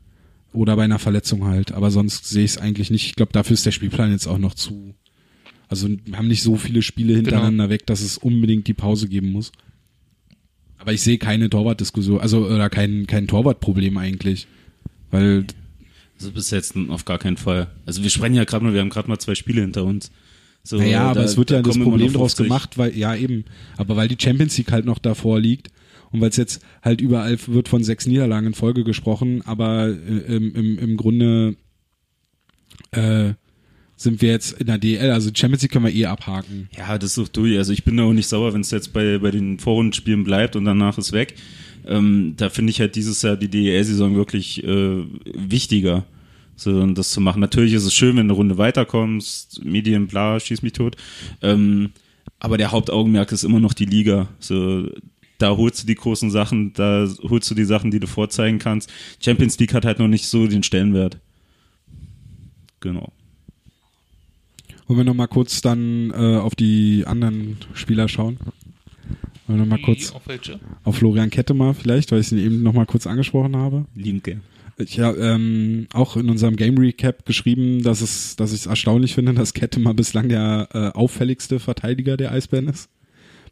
oder bei einer Verletzung halt, aber sonst sehe ich es eigentlich nicht. Ich glaube, dafür ist der Spielplan jetzt auch noch zu, also wir haben nicht so viele Spiele hintereinander weg, dass es unbedingt die Pause geben muss. Aber ich sehe keine Torwartdiskussion, also, oder kein, kein Torwartproblem eigentlich, weil Also bis jetzt auf gar keinen Fall. Also wir sprechen ja gerade mal, wir haben gerade mal zwei Spiele hinter uns. So, Naja, aber da- es wird da ja das Problem draus 50. gemacht, weil, ja eben, aber weil die Champions League halt noch davor liegt und weil es jetzt halt überall wird von sechs Niederlagen in Folge gesprochen, aber äh, im, im, im Grunde äh, sind wir jetzt in der DL, also Champions League können wir eh abhaken. Ja, das ist doch durch. Also ich bin da auch nicht sauer, wenn es jetzt bei, bei den Vorrundenspielen bleibt und danach ist weg. Ähm, da finde ich halt dieses Jahr die DEL-Saison wirklich äh, wichtiger, so das zu machen. Natürlich ist es schön, wenn du eine Runde weiterkommst, Medien, bla, schieß mich tot. Ähm, aber der Hauptaugenmerk ist immer noch die Liga. So, da holst du die großen Sachen, da holst du die Sachen, die du vorzeigen kannst. Champions League hat halt noch nicht so den Stellenwert. Genau. Wollen wir nochmal kurz dann äh, auf die anderen Spieler schauen? Wollen wir nochmal kurz Auf welche? auf Florian Kettemer vielleicht, weil ich ihn eben nochmal kurz angesprochen habe. Gern. Ich habe ähm, auch in unserem Game Recap geschrieben, dass es, dass ich es erstaunlich finde, dass Kettemer bislang der äh, auffälligste Verteidiger der Eisbären ist.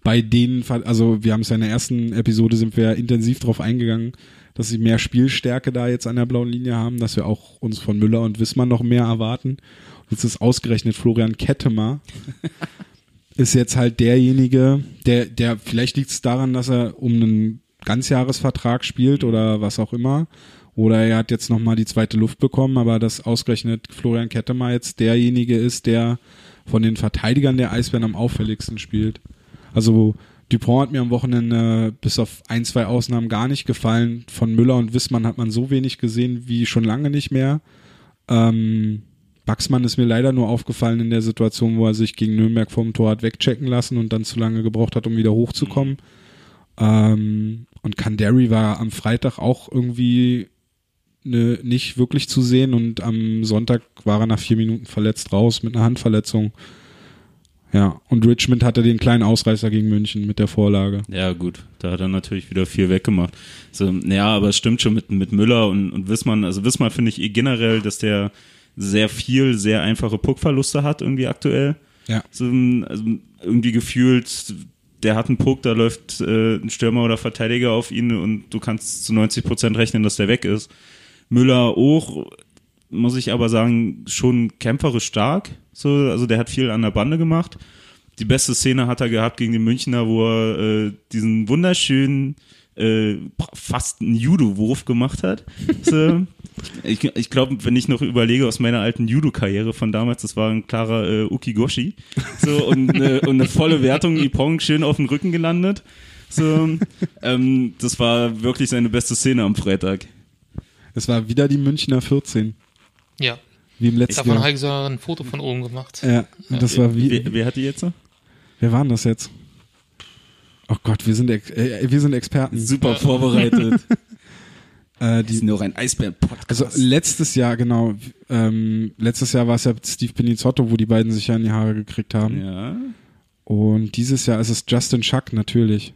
Bei denen, also wir haben es ja in der ersten Episode sind wir intensiv darauf eingegangen, dass sie mehr Spielstärke da jetzt an der blauen Linie haben, dass wir auch uns von Müller und Wismar noch mehr erwarten. Jetzt ist ausgerechnet Florian Kettemer ist jetzt halt derjenige, der, der, vielleicht liegt es daran, dass er um einen Ganzjahresvertrag spielt oder was auch immer. Oder er hat jetzt nochmal die zweite Luft bekommen, aber dass ausgerechnet Florian Kettemer jetzt derjenige ist, der von den Verteidigern der Eisbären am auffälligsten spielt. Also Dupont hat mir am Wochenende bis auf ein, zwei Ausnahmen gar nicht gefallen. Von Müller und Wissmann hat man so wenig gesehen wie schon lange nicht mehr. Ähm, Baxmann ist mir leider nur aufgefallen in der Situation, wo er sich gegen Nürnberg vom Tor hat wegchecken lassen und dann zu lange gebraucht hat, um wieder hochzukommen. Ähm, und Kandari war am Freitag auch irgendwie ne, nicht wirklich zu sehen und am Sonntag war er nach vier Minuten verletzt raus mit einer Handverletzung. Ja, und Richmond hatte den kleinen Ausreißer gegen München mit der Vorlage. Ja, gut, da hat er natürlich wieder viel weggemacht. So, naja, aber es stimmt schon mit, mit Müller und, und Wissmann. Also Wissmann finde ich eh generell, dass der sehr viel, sehr einfache Puckverluste hat irgendwie aktuell. Ja. So, also irgendwie gefühlt, der hat einen Puck, da läuft äh, ein Stürmer oder Verteidiger auf ihn und du kannst zu 90 Prozent rechnen, dass der weg ist. Müller auch, muss ich aber sagen, schon kämpferisch stark. So, also der hat viel an der Bande gemacht. Die beste Szene hat er gehabt gegen den Münchner, wo er äh, diesen wunderschönen äh, fast einen Judo-Wurf gemacht hat. So, ich ich glaube, wenn ich noch überlege aus meiner alten Judo-Karriere von damals, das war ein klarer äh, Ukigoshi. So, und, äh, und eine volle Wertung, Ipong schön auf den Rücken gelandet. So, ähm, das war wirklich seine beste Szene am Freitag. Es war wieder die Münchner 14, Ja. wie im letzten Davon habe Jahr. ich sogar ein Foto von oben gemacht. Ja, das war wie, Wer, wer hat die jetzt? wer waren das jetzt? Oh Gott, wir sind, äh, wir sind Experten. Super vorbereitet. Äh, die, nur ein Eisbären-Podcast. Also letztes Jahr, genau. Ähm, letztes Jahr war es ja Steve Pinizotto, wo die beiden sich ja in die Haare gekriegt haben. ja. Und dieses Jahr ist es Justin Schuck natürlich.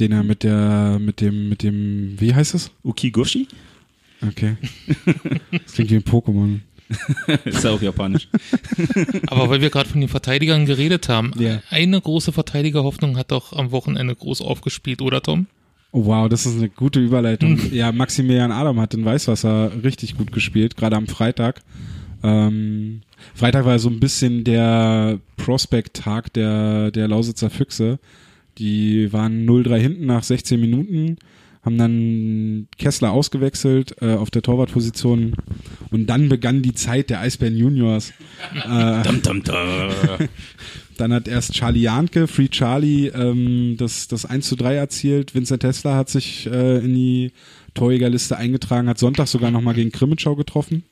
Den er mit der, mit dem, mit dem, wie heißt es? Ukigoshi? Okay. Das klingt wie ein Pokémon. Ist ja auch japanisch. Aber weil wir gerade von den Verteidigern geredet haben, Ja. eine große Verteidigerhoffnung hat doch am Wochenende groß aufgespielt, oder Tom? Oh, wow, das ist eine gute Überleitung. ja, Maximilian Adam hat in Weißwasser richtig gut gespielt, gerade am Freitag. Ähm, Freitag war so ein bisschen der Prospect-Tag der, der Lausitzer Füchse. Die waren 0-3 hinten nach 16 Minuten, haben dann Kessler ausgewechselt äh, auf der Torwartposition und dann begann die Zeit der Eisbären Juniors. äh, Dum, dum, dum. dann hat erst Charlie Jahnke, Free Charlie, ähm, das, das 1 zu 3 erzielt. Vincent Tesla hat sich äh, in die Torjägerliste eingetragen, hat Sonntag sogar nochmal gegen Krimitschau getroffen.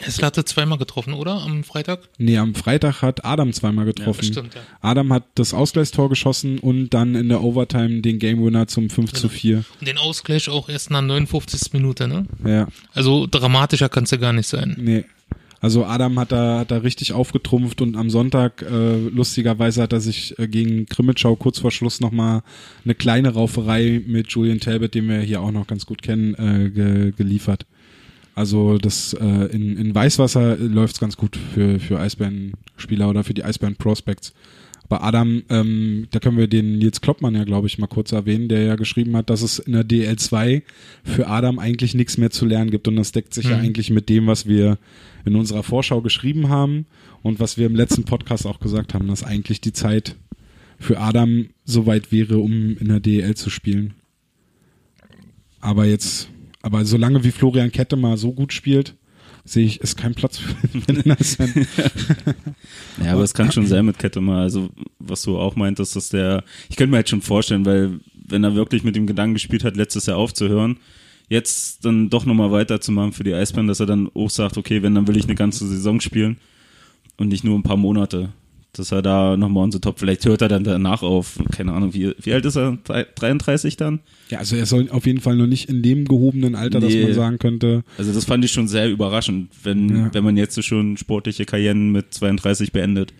Hessler hatte zweimal getroffen, oder? Am Freitag? Nee, am Freitag hat Adam zweimal getroffen. das stimmt, ja. Adam hat das Ausgleichstor geschossen und dann in der Overtime den Game Winner zum 5 zu 4. Und den Ausgleich auch erst nach 59. Minute, ne? Ja, Also dramatischer kann es ja gar nicht sein. nee. Also Adam hat da, hat da richtig aufgetrumpft und am Sonntag, äh, lustigerweise hat er sich äh, gegen Krimitschau kurz vor Schluss nochmal eine kleine Rauferei mit Julian Talbot, den wir hier auch noch ganz gut kennen, äh, ge geliefert. Also das äh, in, in Weißwasser läuft's ganz gut für, für Eisbären-Spieler oder für die Eisbären-Prospects. Aber Adam, ähm, da können wir den Nils Kloppmann ja, glaube ich, mal kurz erwähnen, der ja geschrieben hat, dass es in der DL2 für Adam eigentlich nichts mehr zu lernen gibt. Und das deckt sich ja Mhm. eigentlich mit dem, was wir in unserer Vorschau geschrieben haben und was wir im letzten Podcast auch gesagt haben, dass eigentlich die Zeit für Adam soweit wäre, um in der DL zu spielen. Aber jetzt, aber solange wie Florian Kette mal so gut spielt, sehe ich, ist kein Platz für den Eisbären. Ja, aber es kann schon sein mit Kette mal, also was du auch meintest, dass der, ich könnte mir halt schon vorstellen, weil wenn er wirklich mit dem Gedanken gespielt hat, letztes Jahr aufzuhören, jetzt dann doch nochmal weiterzumachen für die Eisbären, dass er dann auch sagt, okay, wenn, dann will ich eine ganze Saison spielen und nicht nur ein paar Monate. Dass er da nochmal on the top, vielleicht hört er dann danach auf, keine Ahnung, wie, wie alt ist er? 33 dann? Ja, also er soll auf jeden Fall noch nicht in dem gehobenen Alter, dass Nee. man sagen könnte, Also das fand ich schon sehr überraschend, wenn, Ja. wenn man jetzt so schon sportliche Karrieren mit 32 beendet.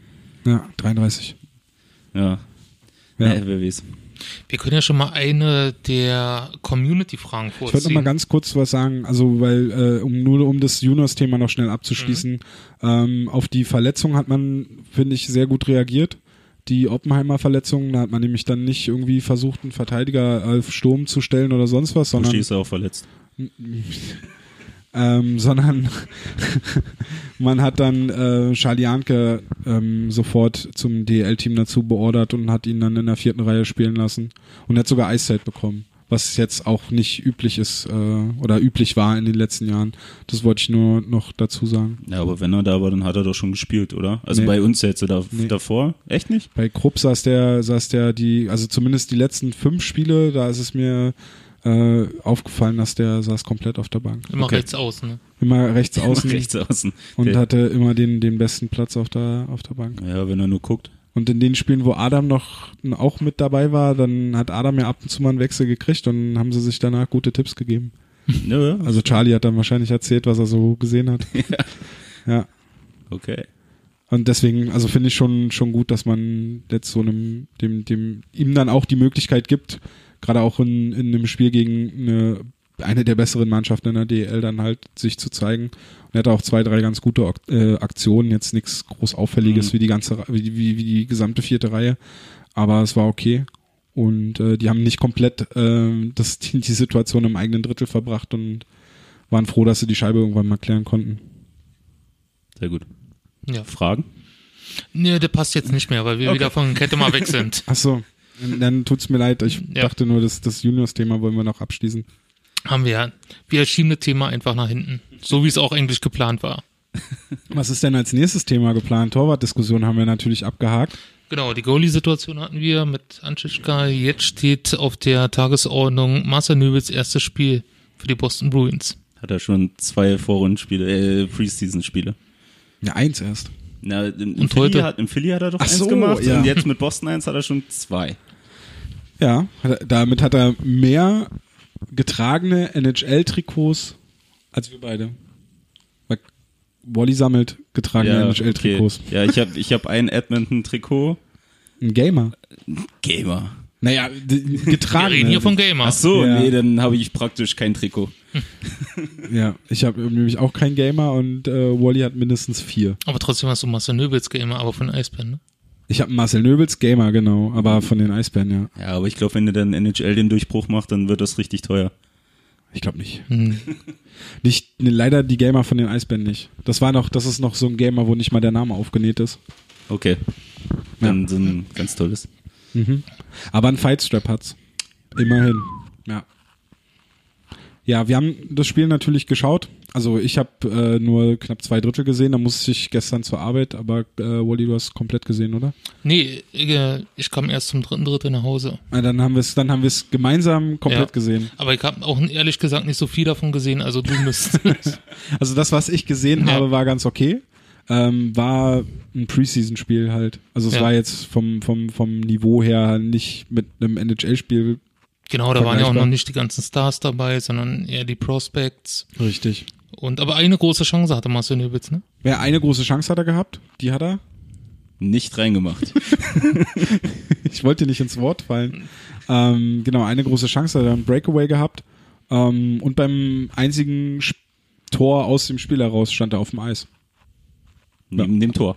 ja, 33. Ja. Ja. Äh, wer weiß. Wir können ja schon mal eine der Community-Fragen Ich wollte noch vorziehen. mal ganz kurz was sagen, also weil äh, um nur um das Juniors-Thema noch schnell abzuschließen, ähm, auf die Verletzung hat man, finde ich, sehr gut reagiert. Die Oppenheimer Verletzung, da hat man nämlich dann nicht irgendwie versucht, einen Verteidiger auf Sturm zu stellen oder sonst was, sondern Buschi ist auch verletzt. ähm, sondern man hat dann äh, Charlie Janke ähm, sofort zum DL-Team dazu beordert und hat ihn dann in der vierten Reihe spielen lassen und er hat sogar Eiszeit bekommen, was jetzt auch nicht üblich ist äh, oder üblich war in den letzten Jahren. Das wollte ich nur noch dazu sagen. Ja, aber wenn er da war, dann hat er doch schon gespielt, oder? Also Nee. bei uns jetzt da, Nee. davor? Echt nicht? Bei Krupp saß der, saß der die, also zumindest die letzten fünf Spiele, da ist es mir äh, aufgefallen, dass der saß komplett auf der Bank. Immer Okay. rechts außen. Ne? Immer rechts außen Rechts außen. und Der- hatte immer den, den besten Platz auf der, auf der Bank. Ja, wenn er nur guckt. Und in den Spielen, wo Adam noch auch mit dabei war, dann hat Adam ja ab und zu mal einen Wechsel gekriegt und haben sie sich danach gute Tipps gegeben. Ja, ja. Also Charlie hat dann wahrscheinlich erzählt, was er so gesehen hat. Ja. Okay. Und deswegen, also finde ich schon, schon gut, dass man jetzt so einem, dem, dem, ihm dann auch die Möglichkeit gibt, gerade auch in, in einem Spiel gegen eine, eine der besseren Mannschaften in der DL dann halt sich zu zeigen. Und er hatte auch zwei, drei ganz gute äh, Aktionen, jetzt nichts groß Auffälliges Mhm. wie die ganze, wie, wie, wie die gesamte vierte Reihe. Aber es war okay. Und äh, die haben nicht komplett äh, das, die, die Situation im eigenen Drittel verbracht und waren froh, dass sie die Scheibe irgendwann mal klären konnten. Sehr gut. Ja. Fragen? Nee, der passt jetzt nicht mehr, weil wir Okay. wieder von Kette mal weg sind. Ach so, dann tut's mir leid. Ich Ja. dachte nur, das, das Juniors-Thema wollen wir noch abschließen. Haben wir ja. Wir schieben das Thema einfach nach hinten. So wie es auch eigentlich geplant war. Was ist denn als nächstes Thema geplant? Torwartdiskussion haben wir natürlich abgehakt. Genau, die Goalie-Situation hatten wir mit Anschischka. Jetzt steht auf der Tagesordnung Marcel Nöbels erstes Spiel für die Boston Bruins. Hat er schon zwei Vorrundenspiele, äh, Preseason-Spiele. Ja, eins erst. Na, in Und Philly heute? Hat, Im Philly hat er doch Ach eins so, gemacht ja. und jetzt mit Boston eins hat er schon zwei. Ja, damit hat er mehr getragene NHL-Trikots als wir beide. Weil Wally sammelt getragene Ja, NHL-Trikots. okay. ja ich habe ich hab ein Edmonton-Trikot. Ein Gamer. Gamer. Naja, d- Wir reden hier von Gamer. Ach so, Ja. nee, dann habe ich praktisch kein Trikot. Ja, ich habe nämlich auch kein Gamer und äh, Wally hat mindestens vier. Aber trotzdem hast du Marcel Nöbels Gamer, aber von Eisbären, ne? Ich habe Marcel Nöbels Gamer, genau, aber von den Eisbären, ja. Ja, aber ich glaube, wenn du dann NHL den Durchbruch machst, dann wird das richtig teuer. Ich glaube nicht. Hm. Nicht, ne, leider die Gamer von den Eisbären nicht. Das war noch, das ist noch so ein Gamer, wo nicht mal der Name aufgenäht ist. Okay. Dann so ein ganz tolles. Mhm. Aber ein Fightstrap hat's. Immerhin. Ja. Ja, wir haben das Spiel natürlich geschaut. Also ich habe äh, nur knapp zwei Drittel gesehen, da musste ich gestern zur Arbeit, aber äh, Wally, du hast komplett gesehen, oder? Nee, äh, ich kam erst zum dritten Drittel nach Hause. Na, dann haben wir es, dann haben wir es gemeinsam komplett Ja. gesehen. Aber ich habe auch ehrlich gesagt nicht so viel davon gesehen, also du müsstest. Also das, was ich gesehen Ja. habe, war ganz okay. Ähm, war ein Preseason-Spiel halt. Also es Ja. war jetzt vom, vom, vom Niveau her nicht mit einem NHL-Spiel genau, da waren ja auch noch nicht die ganzen Stars dabei, sondern eher die Prospects. richtig. Und aber eine große Chance hatte Marcel Nöbels, ne? Wer eine große Chance hat er gehabt, die hat er. Nicht reingemacht. Ich wollte nicht ins Wort fallen. Ähm, genau, eine große Chance hat er, einen Breakaway gehabt. Ähm, und beim einzigen Sp- Tor aus dem Spiel heraus stand er auf dem Eis. Neben dem Tor.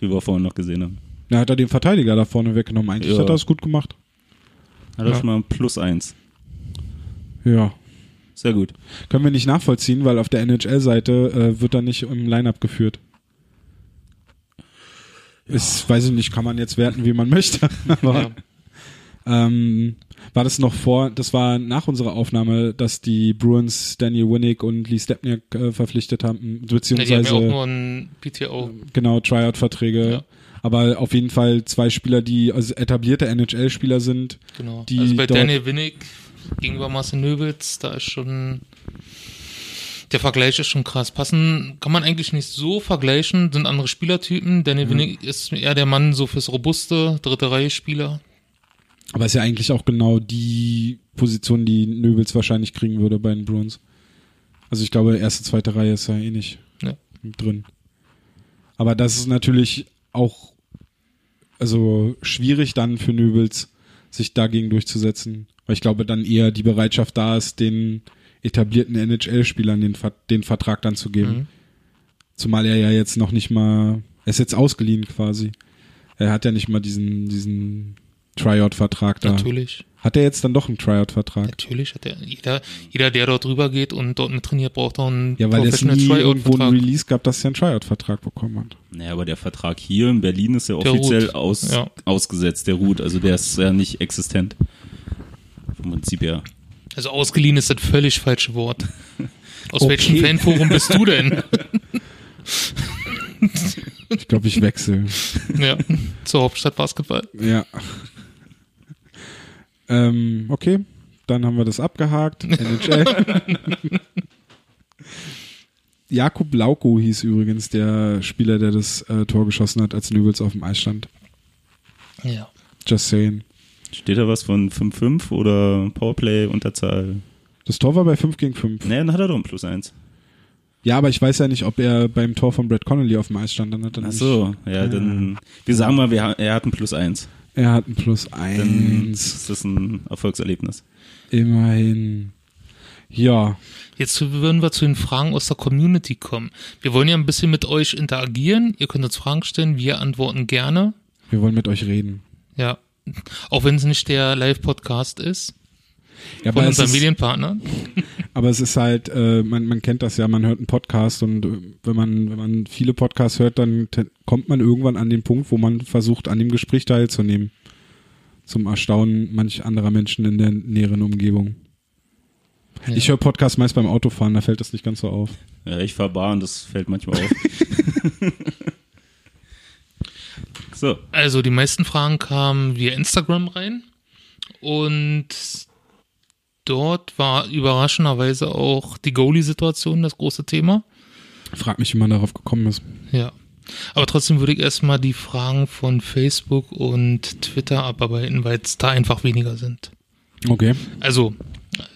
Wie wir vorhin noch gesehen haben. Da hat er den Verteidiger da vorne weggenommen. Eigentlich Ja. hat er es gut gemacht. Hat er Ja. schon mal ein Plus eins. Ja. Sehr gut. Können wir nicht nachvollziehen, weil auf der NHL-Seite äh, wird er nicht im Line-Up geführt. Ist, weiß ich nicht, kann man jetzt werten, wie man möchte. Aber Ja. ähm, war das noch vor, das war nach unserer Aufnahme, dass die Bruins Daniel Winnick und Lee Stepniak äh, verpflichtet haben, Ja, die haben beziehungsweise ja auch nur ein PTO. genau Tryout-Verträge. Ja. Aber auf jeden Fall zwei Spieler, die also etablierte NHL-Spieler sind. Genau. die also bei Daniel Winnick gegenüber Marcel Nöbels, da ist schon Der Vergleich ist schon krass. Passen kann man eigentlich nicht so vergleichen, sind andere Spielertypen. Danny mhm. Winnick ist eher der Mann so fürs robuste dritte Reihe Spieler. Aber ist ja eigentlich auch genau die Position, die Nöbels wahrscheinlich kriegen würde bei den Bruins. Also ich glaube, erste, zweite Reihe ist ja eh nicht ja. drin. Aber das ist natürlich auch also schwierig dann für Nöbels, sich dagegen durchzusetzen. Weil ich glaube, dann eher die Bereitschaft da ist, den etablierten NHL-Spielern den, den Vertrag dann zu geben. Mhm. Zumal er ja jetzt noch nicht mal, er ist jetzt ausgeliehen quasi. Er hat ja nicht mal diesen, diesen Tryout-Vertrag da. Natürlich. Hat er jetzt dann doch einen Tryout-Vertrag? Natürlich hat er. Jeder, jeder, der dort drüber geht und dort mit trainiert, braucht auch einen Ja, weil es nie irgendwo einen Release gab, dass er einen Tryout-Vertrag bekommen hat. Naja, aber der Vertrag hier in Berlin ist ja offiziell aus, ja. ausgesetzt, der ruht. Also der ist ja nicht existent. Vom Prinzip ja. Also ausgeliehen ist das völlig falsche Wort. Aus okay. welchem Fanforum bist du denn? ich glaube, ich wechsle. Ja, zur Hauptstadt Basketball. Ja. Ähm, okay, dann haben wir das abgehakt. NHL. Jakub Lauko hieß übrigens der Spieler, der das äh, Tor geschossen hat, als Nübels auf dem Eis stand. Ja. Just saying. Steht da was von 5-5 oder Powerplay, Unterzahl? Das Tor war bei 5 gegen 5. Nee, dann hat er doch ein Plus 1. Ja, aber ich weiß ja nicht, ob er beim Tor von Brad Connolly auf dem Eis stand. Dann hat er Ach so, ja, ja, dann, wir sagen mal, wir, er hat ein Plus 1. Er hat ein Plus 1. Dann ist das ein Erfolgserlebnis. Immerhin. Ja. Jetzt würden wir zu den Fragen aus der Community kommen. Wir wollen ja ein bisschen mit euch interagieren. Ihr könnt uns Fragen stellen, wir antworten gerne. Wir wollen mit euch reden. Ja. Auch wenn es nicht der Live-Podcast ist. Ja, von unseren Medienpartnern. Aber es ist halt, äh, man, man kennt das ja, man hört einen Podcast und äh, wenn man, wenn man viele Podcasts hört, dann kommt man irgendwann an den Punkt, wo man versucht, an dem Gespräch teilzunehmen. Zum Erstaunen manch anderer Menschen in der näheren Umgebung. Ja. Ich höre Podcasts meist beim Autofahren, da fällt das nicht ganz so auf. Ja, ich fahre Bar und das fällt manchmal auf. so. Also die meisten Fragen kamen via Instagram rein und dort war überraschenderweise auch die Goalie-Situation das große Thema. Frag mich, wie man darauf gekommen ist. Ja. Aber trotzdem würde ich erstmal die Fragen von Facebook und Twitter abarbeiten, weil es da einfach weniger sind. Okay. Also,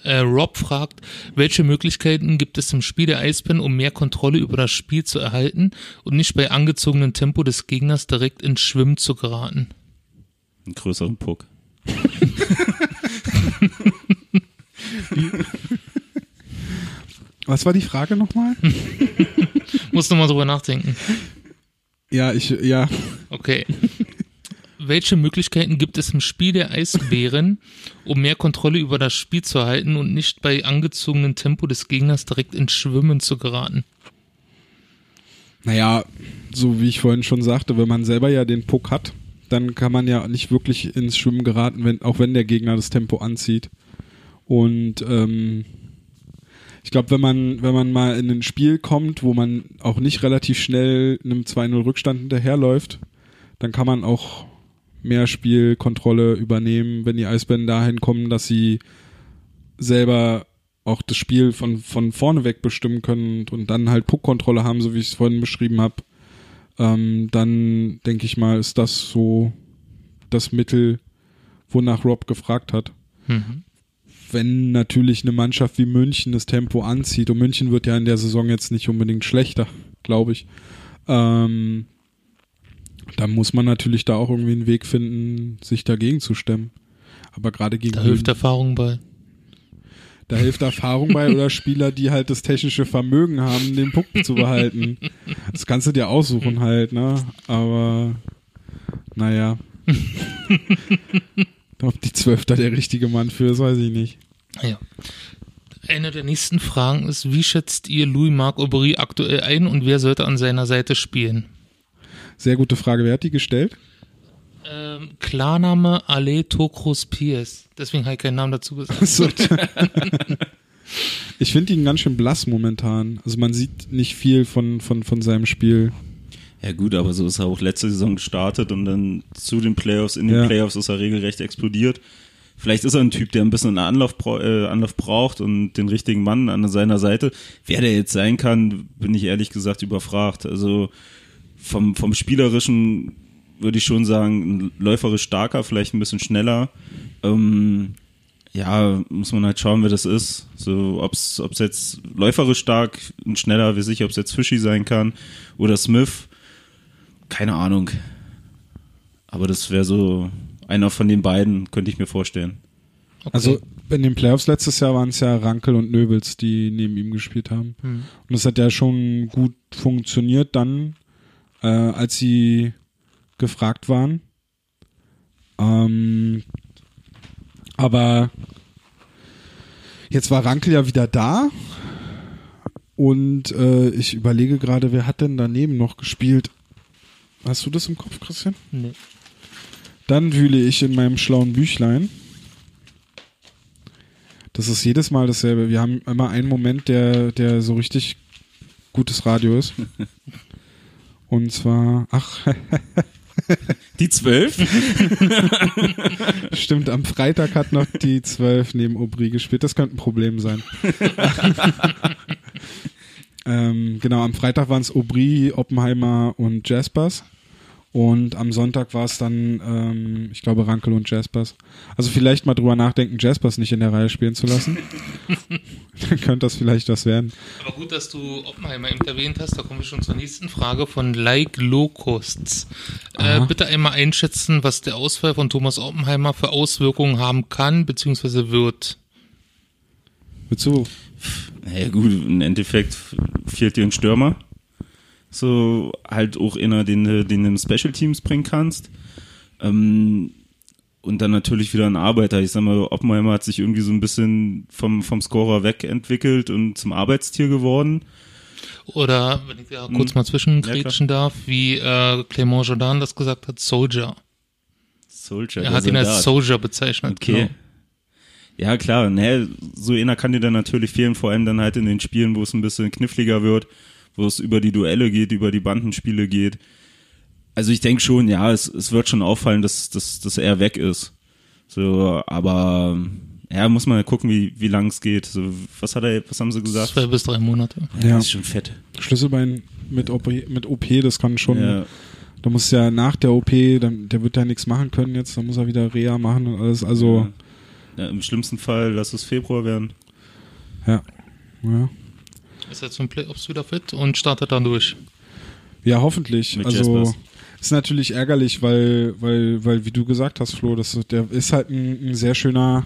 äh, Rob fragt, welche Möglichkeiten gibt es im Spiel der Eisbären, um mehr Kontrolle über das Spiel zu erhalten und nicht bei angezogenem Tempo des Gegners direkt ins Schwimmen zu geraten? Einen größeren Puck. Was war die Frage nochmal? Muss nochmal drüber nachdenken. Ja, ich, ja. Okay. Welche Möglichkeiten gibt es im Spiel der Eisbären, um mehr Kontrolle über das Spiel zu erhalten und nicht bei angezogenem Tempo des Gegners direkt ins Schwimmen zu geraten? Naja, so wie ich vorhin schon sagte, wenn man selber ja den Puck hat, dann kann man ja nicht wirklich ins Schwimmen geraten, wenn, auch wenn der Gegner das Tempo anzieht. Und ähm, ich glaube, wenn man, wenn man mal in ein Spiel kommt, wo man auch nicht relativ schnell einem 2-0 Rückstand hinterherläuft, dann kann man auch mehr Spielkontrolle übernehmen, wenn die Eisbären dahin kommen, dass sie selber auch das Spiel von, von vorne weg bestimmen können und dann halt Puckkontrolle haben, so wie ich es vorhin beschrieben habe, ähm, dann denke ich mal, ist das so das Mittel, wonach Rob gefragt hat. Mhm wenn natürlich eine Mannschaft wie München das Tempo anzieht, und München wird ja in der Saison jetzt nicht unbedingt schlechter, glaube ich, ähm, dann muss man natürlich da auch irgendwie einen Weg finden, sich dagegen zu stemmen. Aber gerade gegen. Da hilft Erfahrung bei. Da hilft Erfahrung bei oder Spieler, die halt das technische Vermögen haben, den Puck zu behalten. Das kannst du dir aussuchen halt, ne? Aber naja. Ob die Zwölf da der richtige Mann für ist, weiß ich nicht. Ja. Eine der nächsten Fragen ist, wie schätzt ihr Louis-Marc Aubry aktuell ein und wer sollte an seiner Seite spielen? Sehr gute Frage. Wer hat die gestellt? Ähm, Klarname Ale Tokros Pierce. Deswegen habe ich keinen Namen dazu gesagt. ich finde ihn ganz schön blass momentan. Also man sieht nicht viel von, von, von seinem Spiel. Ja gut, aber so ist er auch letzte Saison gestartet und dann zu den Playoffs, in den ja. Playoffs ist er regelrecht explodiert. Vielleicht ist er ein Typ, der ein bisschen Anlauf, äh, Anlauf braucht und den richtigen Mann an seiner Seite. Wer der jetzt sein kann, bin ich ehrlich gesagt überfragt. Also vom, vom Spielerischen würde ich schon sagen, läuferisch starker, vielleicht ein bisschen schneller. Ähm, ja, muss man halt schauen, wer das ist. So, ob's, ob's jetzt läuferisch stark und schneller, wie sicher, ob es jetzt Fischi sein kann oder Smith. Keine Ahnung. Aber das wäre so einer von den beiden, könnte ich mir vorstellen. Okay. Also in den Playoffs letztes Jahr waren es ja Rankel und Nöbels, die neben ihm gespielt haben. Hm. Und das hat ja schon gut funktioniert dann, äh, als sie gefragt waren. Ähm, aber jetzt war Rankel ja wieder da. Und äh, ich überlege gerade, wer hat denn daneben noch gespielt? Hast du das im Kopf, Christian? Nee. Dann wühle ich in meinem schlauen Büchlein. Das ist jedes Mal dasselbe. Wir haben immer einen Moment, der, der so richtig gutes Radio ist. Und zwar, ach, Die zwölf? Stimmt, am Freitag hat noch die zwölf neben Aubry gespielt. Das könnte ein Problem sein. ähm, genau, am Freitag waren es Aubry, Oppenheimer und Jaspers. Und am Sonntag war es dann, ähm, ich glaube, Rankel und Jaspers. Also vielleicht mal drüber nachdenken, Jaspers nicht in der Reihe spielen zu lassen. dann könnte das vielleicht was werden. Aber gut, dass du Oppenheimer eben erwähnt hast. Da kommen wir schon zur nächsten Frage von Like Locusts. Äh, bitte einmal einschätzen, was der Ausfall von Thomas Oppenheimer für Auswirkungen haben kann, beziehungsweise wird. Wozu? Naja gut, im Endeffekt fehlt dir ein Stürmer so halt auch einer, den, den du in Special Teams bringen kannst. Ähm, und dann natürlich wieder ein Arbeiter. Ich sag mal, Oppenheimer hat sich irgendwie so ein bisschen vom, vom Scorer wegentwickelt und zum Arbeitstier geworden. Oder, wenn ich ja kurz hm. mal zwischengrätschen ja, darf, wie äh, Clément Jordan das gesagt hat, Soldier. Soldier. Er hat ihn als Soldier bezeichnet. Okay. Genau. Ja, klar, ne, so einer kann dir dann natürlich fehlen, vor allem dann halt in den Spielen, wo es ein bisschen kniffliger wird wo es über die Duelle geht, über die Bandenspiele geht. Also ich denke schon, ja, es, es wird schon auffallen, dass, dass, dass er weg ist. So, aber ja, muss man gucken, wie, wie lang es geht. So, was hat er, was haben sie gesagt? Zwei bis drei Monate. Ja, ja. ist schon fett. Schlüsselbein mit OP, mit OP das kann schon. Ja. Da muss ja nach der OP, dann, der wird ja nichts machen können jetzt, da muss er wieder Reha machen und alles. Also. Ja. ja Im schlimmsten Fall lass es Februar werden. Ja. Ja. Ist er zum Playoffs wieder fit und startet dann durch. Ja, hoffentlich. Mit also Jaspers. ist natürlich ärgerlich, weil, weil, weil, wie du gesagt hast, Flo, das, der ist halt ein, ein sehr schöner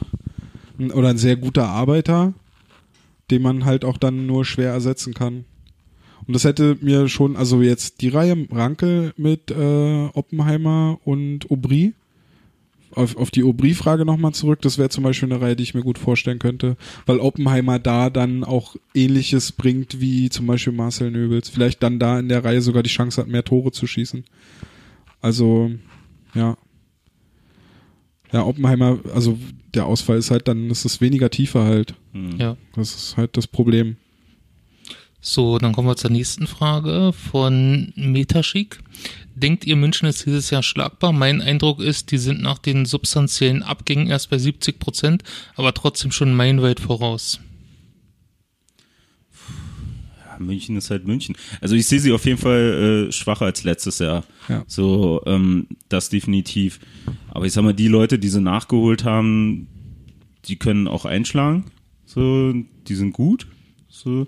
ein, oder ein sehr guter Arbeiter, den man halt auch dann nur schwer ersetzen kann. Und das hätte mir schon, also jetzt die Reihe Ranke mit äh, Oppenheimer und Aubry auf, auf die Aubry-Frage nochmal zurück, das wäre zum Beispiel eine Reihe, die ich mir gut vorstellen könnte, weil Oppenheimer da dann auch ähnliches bringt wie zum Beispiel Marcel Nöbels. Vielleicht dann da in der Reihe sogar die Chance hat, mehr Tore zu schießen. Also, ja. Ja, Oppenheimer, also der Ausfall ist halt dann, ist es weniger tiefer halt. Mhm. Ja. Das ist halt das Problem. So, dann kommen wir zur nächsten Frage von Metaschik. Denkt ihr, München ist dieses Jahr schlagbar? Mein Eindruck ist, die sind nach den substanziellen Abgängen erst bei 70 Prozent, aber trotzdem schon meilenweit voraus. Ja, München ist halt München. Also ich sehe sie auf jeden Fall äh, schwacher als letztes Jahr. Ja. So, ähm, das definitiv. Aber ich sag mal, die Leute, die sie nachgeholt haben, die können auch einschlagen. So, die sind gut. So.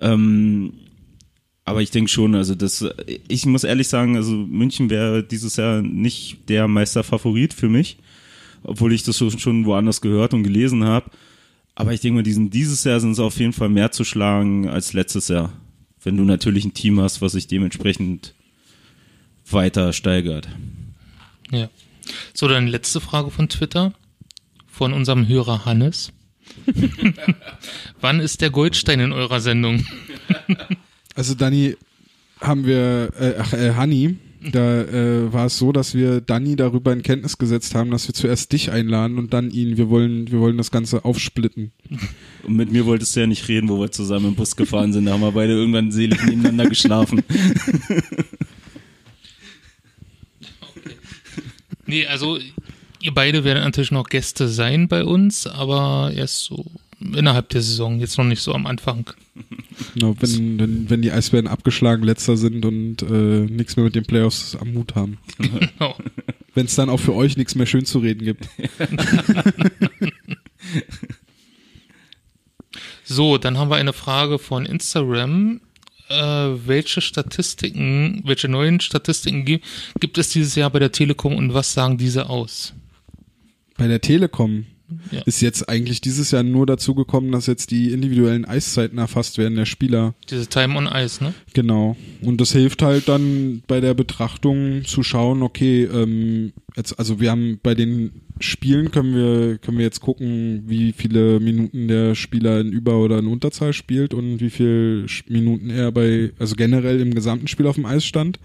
Ähm, aber ich denke schon, also das, ich muss ehrlich sagen, also München wäre dieses Jahr nicht der Meisterfavorit für mich, obwohl ich das schon woanders gehört und gelesen habe. Aber ich denke mal, diesen, dieses Jahr sind es auf jeden Fall mehr zu schlagen als letztes Jahr. Wenn du natürlich ein Team hast, was sich dementsprechend weiter steigert. Ja. So, dann letzte Frage von Twitter von unserem Hörer Hannes. Wann ist der Goldstein in eurer Sendung? Also Dani haben wir, äh, ach, äh, Hanni, da äh, war es so, dass wir Dani darüber in Kenntnis gesetzt haben, dass wir zuerst dich einladen und dann ihn. Wir wollen, wir wollen das Ganze aufsplitten. Und mit mir wolltest du ja nicht reden, wo wir zusammen im Bus gefahren sind. Da haben wir beide irgendwann selig nebeneinander geschlafen. Okay. Nee, also Ihr beide werden natürlich noch Gäste sein bei uns, aber erst so innerhalb der Saison, jetzt noch nicht so am Anfang. Genau, wenn, wenn, wenn die Eisbären abgeschlagen letzter sind und äh, nichts mehr mit den Playoffs am Mut haben. Genau. Wenn es dann auch für euch nichts mehr schön zu reden gibt. So, dann haben wir eine Frage von Instagram. Äh, welche Statistiken, welche neuen Statistiken gibt, gibt es dieses Jahr bei der Telekom und was sagen diese aus? Bei der Telekom Ja. ist jetzt eigentlich dieses Jahr nur dazu gekommen, dass jetzt die individuellen Eiszeiten erfasst werden der Spieler. Diese Time on Ice, ne? Genau. Und das hilft halt dann bei der Betrachtung zu schauen, okay, ähm, jetzt, also wir haben bei den Spielen können wir, können wir jetzt gucken, wie viele Minuten der Spieler in Über- oder in Unterzahl spielt und wie viele Minuten er bei, also generell im gesamten Spiel auf dem Eis stand.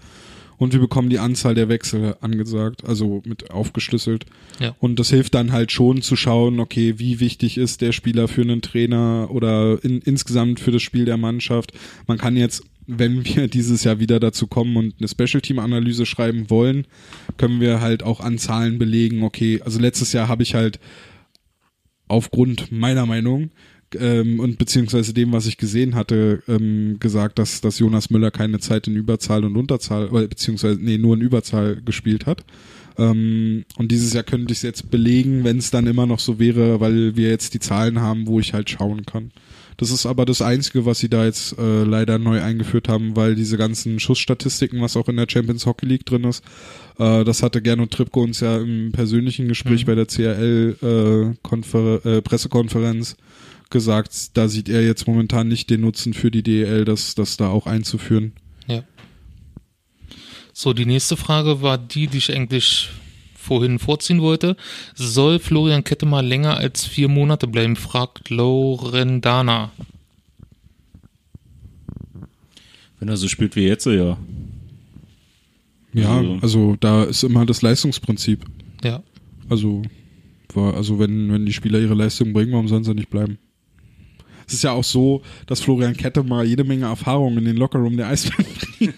Und wir bekommen die Anzahl der Wechsel angesagt, also mit aufgeschlüsselt. Ja. Und das hilft dann halt schon zu schauen, okay, wie wichtig ist der Spieler für einen Trainer oder in, insgesamt für das Spiel der Mannschaft. Man kann jetzt, wenn wir dieses Jahr wieder dazu kommen und eine Special Team Analyse schreiben wollen, können wir halt auch an Zahlen belegen, okay, also letztes Jahr habe ich halt aufgrund meiner Meinung ähm, und beziehungsweise dem, was ich gesehen hatte, ähm, gesagt, dass, dass Jonas Müller keine Zeit in Überzahl und Unterzahl, oder beziehungsweise, nee, nur in Überzahl gespielt hat. Ähm, und dieses Jahr könnte ich es jetzt belegen, wenn es dann immer noch so wäre, weil wir jetzt die Zahlen haben, wo ich halt schauen kann. Das ist aber das Einzige, was sie da jetzt äh, leider neu eingeführt haben, weil diese ganzen Schussstatistiken, was auch in der Champions Hockey League drin ist, äh, das hatte Gernot Trippke uns ja im persönlichen Gespräch Mhm. bei der CRL äh, äh, Pressekonferenz gesagt, da sieht er jetzt momentan nicht den Nutzen für die DEL, das, das da auch einzuführen. Ja. So, die nächste Frage war die, die ich eigentlich vorhin vorziehen wollte. Soll Florian Kette mal länger als vier Monate bleiben? fragt Laurendana. Wenn er so spielt wie jetzt, ja. Ja, Also- also da ist immer das Leistungsprinzip. Ja. Also, war, also wenn, wenn die Spieler ihre Leistung bringen, warum sollen sie nicht bleiben? Es ist ja auch so, dass Florian Kette mal jede Menge Erfahrung in den Lockerroom der Eisbären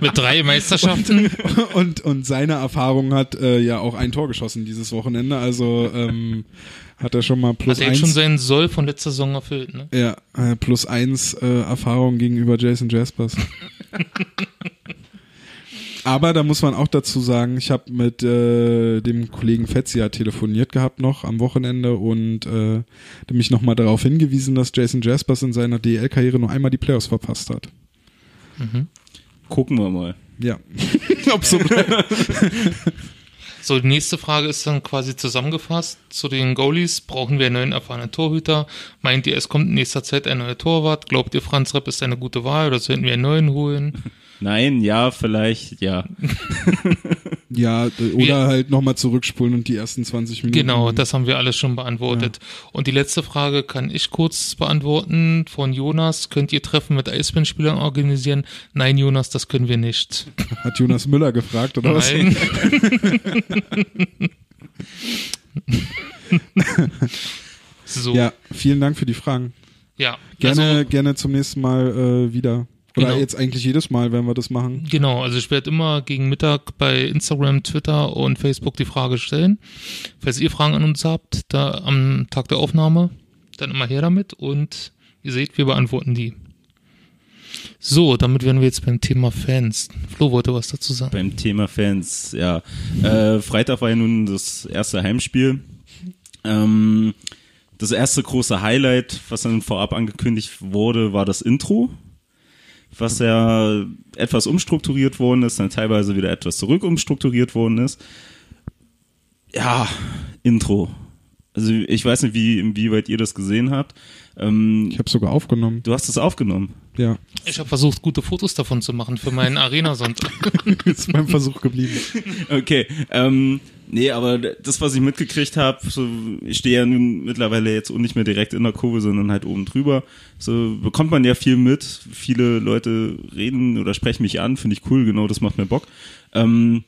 Mit drei Meisterschaften. und, und seine Erfahrung hat äh, ja auch ein Tor geschossen dieses Wochenende. Also ähm, hat er schon mal plus Hat er jetzt schon eins, seinen Soll von letzter Saison erfüllt, ne? ja, äh, plus eins äh, Erfahrung gegenüber Jason Jaspers. Aber da muss man auch dazu sagen, ich habe mit äh, dem Kollegen Fetzia telefoniert gehabt noch am Wochenende und äh, der mich nochmal darauf hingewiesen, dass Jason Jaspers in seiner DL-Karriere nur einmal die Playoffs verpasst hat. Gucken wir mal. Ja. Ob so bleibt. So, die nächste Frage ist dann quasi zusammengefasst. Zu den Goalies brauchen wir einen neuen erfahrenen Torhüter. Meint ihr, es kommt in nächster Zeit ein neuer Torwart? Glaubt ihr, Franz Repp ist eine gute Wahl oder sollten wir einen neuen holen? Nein, ja, vielleicht, ja. Ja, oder halt nochmal zurückspulen und die ersten 20 Minuten. Genau, das haben wir alles schon beantwortet. Und die letzte Frage kann ich kurz beantworten von Jonas. Könnt ihr Treffen mit Eisbären-Spielern organisieren? Nein, Jonas, das können wir nicht. Hat Jonas Müller gefragt, oder was? Nein. so, ja. Ja, vielen Dank für die Fragen. Gerne, also, gerne zum nächsten Mal äh, wieder. Oder Genau. jetzt eigentlich jedes Mal, wenn wir das machen. Genau, also ich werde immer gegen Mittag bei Instagram, Twitter und Facebook die Frage stellen. Falls ihr Fragen an uns habt, da am Tag der Aufnahme, dann immer her damit und ihr seht, wir beantworten die. So, damit wären wir jetzt beim Thema Fans. Flo wollte was dazu sagen. Beim Thema Fans, ja. Äh, Freitag war ja nun das erste Heimspiel. Ähm, das erste große Highlight, was dann vorab angekündigt wurde, war das Intro, was ja etwas umstrukturiert worden ist, dann teilweise wieder etwas zurück umstrukturiert worden ist. Ja, Intro. Also ich weiß nicht, wie inwieweit ihr das gesehen habt. Ähm, Ich habe sogar aufgenommen. du hast es aufgenommen. Ja, Ich habe versucht, gute Fotos davon zu machen für meinen Arena-Sonntag. ist beim Versuch geblieben. Okay, ähm, nee, aber das, was ich mitgekriegt habe, so, ich stehe ja nun mittlerweile jetzt auch nicht mehr direkt in der Kurve, sondern halt oben drüber. So bekommt man ja viel mit. Viele Leute reden oder sprechen mich an, finde ich cool, genau, das macht mir Bock. Ähm,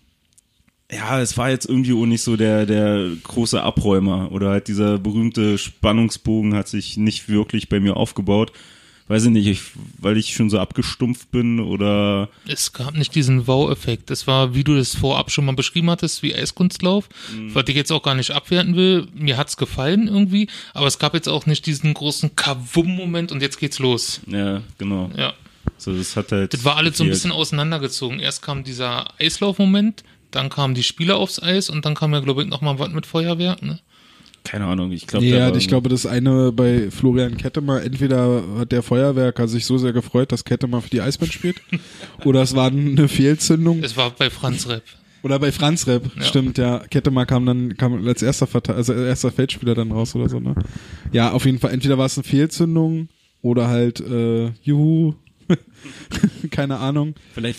ja, es war jetzt irgendwie auch nicht so der, der große Abräumer oder halt dieser berühmte Spannungsbogen hat sich nicht wirklich bei mir aufgebaut, weiß ich nicht, ich, weil ich schon so abgestumpft bin oder. Es gab nicht diesen Wow-Effekt. Es war, wie du das vorab schon mal beschrieben hattest, wie Eiskunstlauf, mhm. was ich jetzt auch gar nicht abwerten will. Mir hat's gefallen irgendwie, aber es gab jetzt auch nicht diesen großen Kavum-Moment und jetzt geht's los. Ja, genau. Ja. So, das hat halt. Das war alles so ein bisschen auseinandergezogen. Erst kam dieser Eislauf-Moment, dann kamen die Spieler aufs Eis und dann kam ja, glaube ich, nochmal was mit Feuerwerk, ne? Keine Ahnung, ich glaube. Ja, ich glaube, das eine bei Florian Kettemer, entweder hat der Feuerwerker sich so sehr gefreut, dass Kettemer für die Eisbahn spielt, oder es war eine Fehlzündung. Es war bei Franz Repp. Oder bei Franz Repp, ja. stimmt, ja. Kettemer kam dann, kam als erster Verte also erster Feldspieler dann raus oder so, ne? Ja, auf jeden Fall, entweder war es eine Fehlzündung oder halt, äh, juhu, keine Ahnung.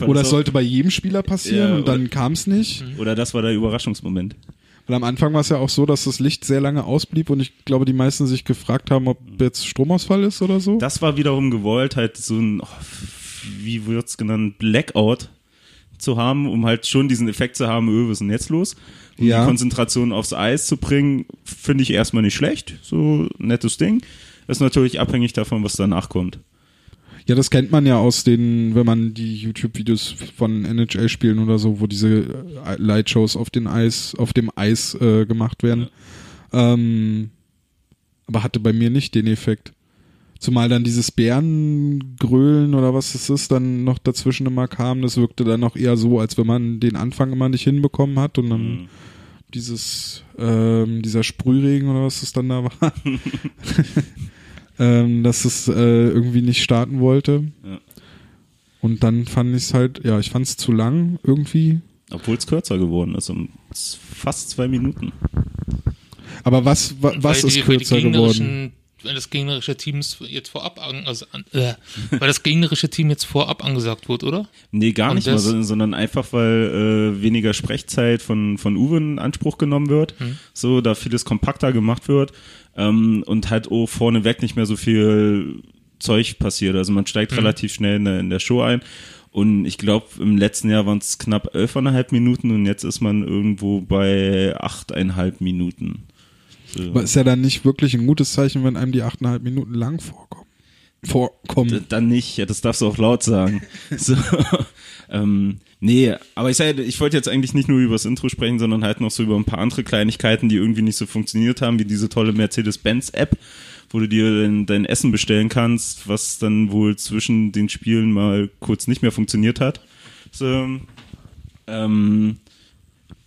oder es sollte bei jedem Spieler passieren ja, und dann kam es nicht. Oder das war der Überraschungsmoment. Weil am Anfang war es ja auch so, dass das Licht sehr lange ausblieb und ich glaube, die meisten sich gefragt haben, ob jetzt Stromausfall ist oder so. Das war wiederum gewollt, halt so ein, oh, wie wird's genannt, Blackout zu haben, um halt schon diesen Effekt zu haben, öh, was ist denn jetzt los? Um ja. die Konzentration aufs Eis zu bringen, finde ich erstmal nicht schlecht. So nettes Ding. Ist natürlich abhängig davon, was danach kommt. Ja, das kennt man ja aus den, wenn man die YouTube-Videos von NHL-Spielen oder so, wo diese äh, Lightshows auf den Eis, auf dem Eis äh, gemacht werden. Ja. Ähm, aber hatte bei mir nicht den Effekt. Zumal dann dieses Bärengrölen oder was es ist, dann noch dazwischen immer kam. Das wirkte dann noch eher so, als wenn man den Anfang immer nicht hinbekommen hat und dann mhm. dieses, ähm, dieser Sprühregen oder was es dann da war. ähm, dass es äh, irgendwie nicht starten wollte. Ja. Und dann fand ich es halt, ja, ich fand es zu lang irgendwie. Obwohl es kürzer geworden ist, um fast zwei Minuten. Aber was, wa, was die, ist kürzer geworden? Weil das gegnerische Team jetzt vorab, also, äh, weil das gegnerische Team jetzt vorab angesagt wird, oder? Nee, gar Und nicht mal, sondern einfach, weil äh, weniger Sprechzeit von, von Uwe in Anspruch genommen wird, hm. so, da vieles kompakter gemacht wird ähm, und halt oh, vorneweg nicht mehr so viel Zeug passiert. Also man steigt mhm. relativ schnell in der, in der Show ein. Und ich glaube, im letzten Jahr waren es knapp elfeinhalb Minuten und jetzt ist man irgendwo bei achteinhalb Minuten. So. Aber ist ja dann nicht wirklich ein gutes Zeichen, wenn einem die achteinhalb Minuten lang vorkommen. Vorkommen. dann nicht, ja, das darfst du auch laut sagen. so, ähm, Nee, aber ich, sag, ich wollte jetzt eigentlich nicht nur über das Intro sprechen, sondern halt noch so über ein paar andere Kleinigkeiten, die irgendwie nicht so funktioniert haben, wie diese tolle Mercedes-Benz-App, wo du dir dein, dein, Essen bestellen kannst, was dann wohl zwischen den Spielen mal kurz nicht mehr funktioniert hat. So, ähm,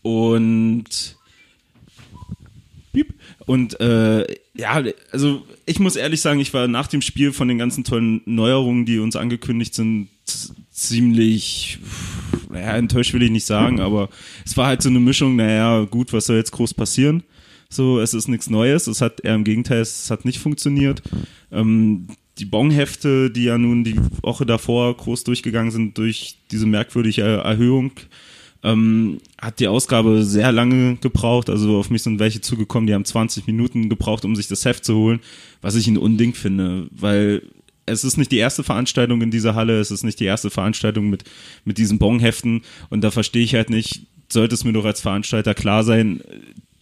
und und äh, ja, also ich muss ehrlich sagen, ich war nach dem Spiel von den ganzen tollen Neuerungen, die uns angekündigt sind, ziemlich naja, enttäuscht will ich nicht sagen, aber es war halt so eine Mischung, naja, gut, was soll jetzt groß passieren? So, es ist nichts Neues, es hat eher im Gegenteil, es hat nicht funktioniert. Ähm, die Bonhefte, die ja nun die Woche davor groß durchgegangen sind durch diese merkwürdige Erhöhung, ähm, hat die Ausgabe sehr lange gebraucht. Also auf mich sind welche zugekommen, die haben 20 Minuten gebraucht, um sich das Heft zu holen, was ich ein Unding finde, weil es ist nicht die erste Veranstaltung in dieser Halle, es ist nicht die erste Veranstaltung mit, mit diesen Bonheften und da verstehe ich halt nicht, sollte es mir doch als Veranstalter klar sein,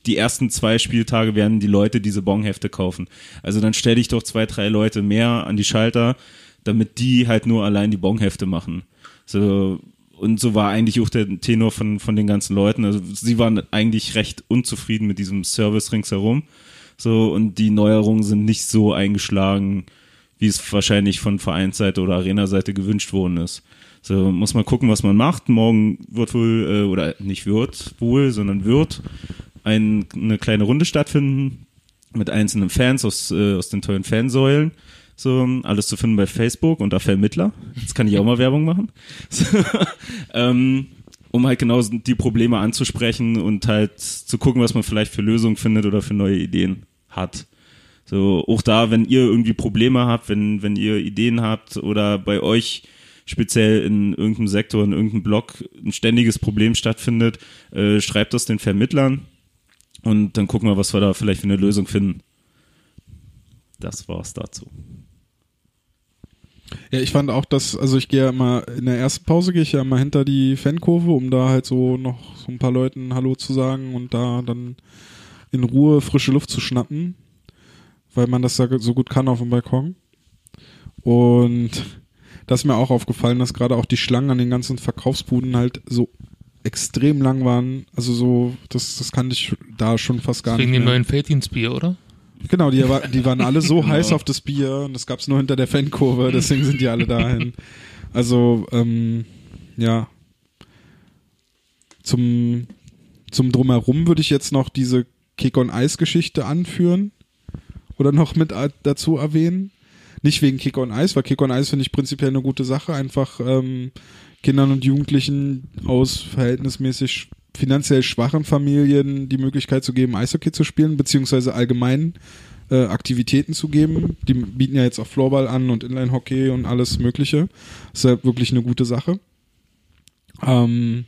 die ersten zwei Spieltage werden die Leute diese Bonhefte kaufen. Also dann stelle ich doch zwei, drei Leute mehr an die Schalter, damit die halt nur allein die Bonhefte machen. So, und so war eigentlich auch der Tenor von, von den ganzen Leuten. Also sie waren eigentlich recht unzufrieden mit diesem Service ringsherum. So, und die Neuerungen sind nicht so eingeschlagen, wie es wahrscheinlich von Vereinsseite oder Arena-Seite gewünscht worden ist. So muss man gucken, was man macht. Morgen wird wohl, äh, oder nicht wird wohl, sondern wird ein, eine kleine Runde stattfinden mit einzelnen Fans aus, äh, aus den tollen Fansäulen. So, alles zu finden bei Facebook unter Vermittler. Jetzt kann ich auch mal Werbung machen. So, ähm, um halt genau die Probleme anzusprechen und halt zu gucken, was man vielleicht für Lösungen findet oder für neue Ideen hat. So, auch da, wenn ihr irgendwie Probleme habt, wenn, wenn ihr Ideen habt oder bei euch speziell in irgendeinem Sektor, in irgendeinem Blog ein ständiges Problem stattfindet, äh, schreibt das den Vermittlern und dann gucken wir, was wir da vielleicht für eine Lösung finden. Das war's dazu. Ja, ich fand auch, dass, also ich gehe ja immer, in der ersten Pause gehe ich ja immer hinter die Fankurve, um da halt so noch so ein paar Leuten Hallo zu sagen und da dann in Ruhe frische Luft zu schnappen weil man das so gut kann auf dem Balkon. Und das ist mir auch aufgefallen, dass gerade auch die Schlangen an den ganzen Verkaufsbuden halt so extrem lang waren. Also so, das, das kannte ich da schon fast gar Wegen nicht dem mehr. neuen Felddienstbier, oder? Genau, die, die waren alle so heiß auf das Bier und das gab's nur hinter der Fankurve, deswegen sind die alle dahin. Also, ähm, ja. Zum, zum Drumherum würde ich jetzt noch diese Kick on Ice Geschichte anführen oder noch mit dazu erwähnen. Nicht wegen Kick on Ice, weil Kick on Ice finde ich prinzipiell eine gute Sache, einfach ähm, Kindern und Jugendlichen aus verhältnismäßig finanziell schwachen Familien die Möglichkeit zu geben, Eishockey zu spielen, beziehungsweise allgemein äh, Aktivitäten zu geben. Die bieten ja jetzt auch Floorball an und Inline-Hockey und alles Mögliche. Das ist ja wirklich eine gute Sache. Ähm,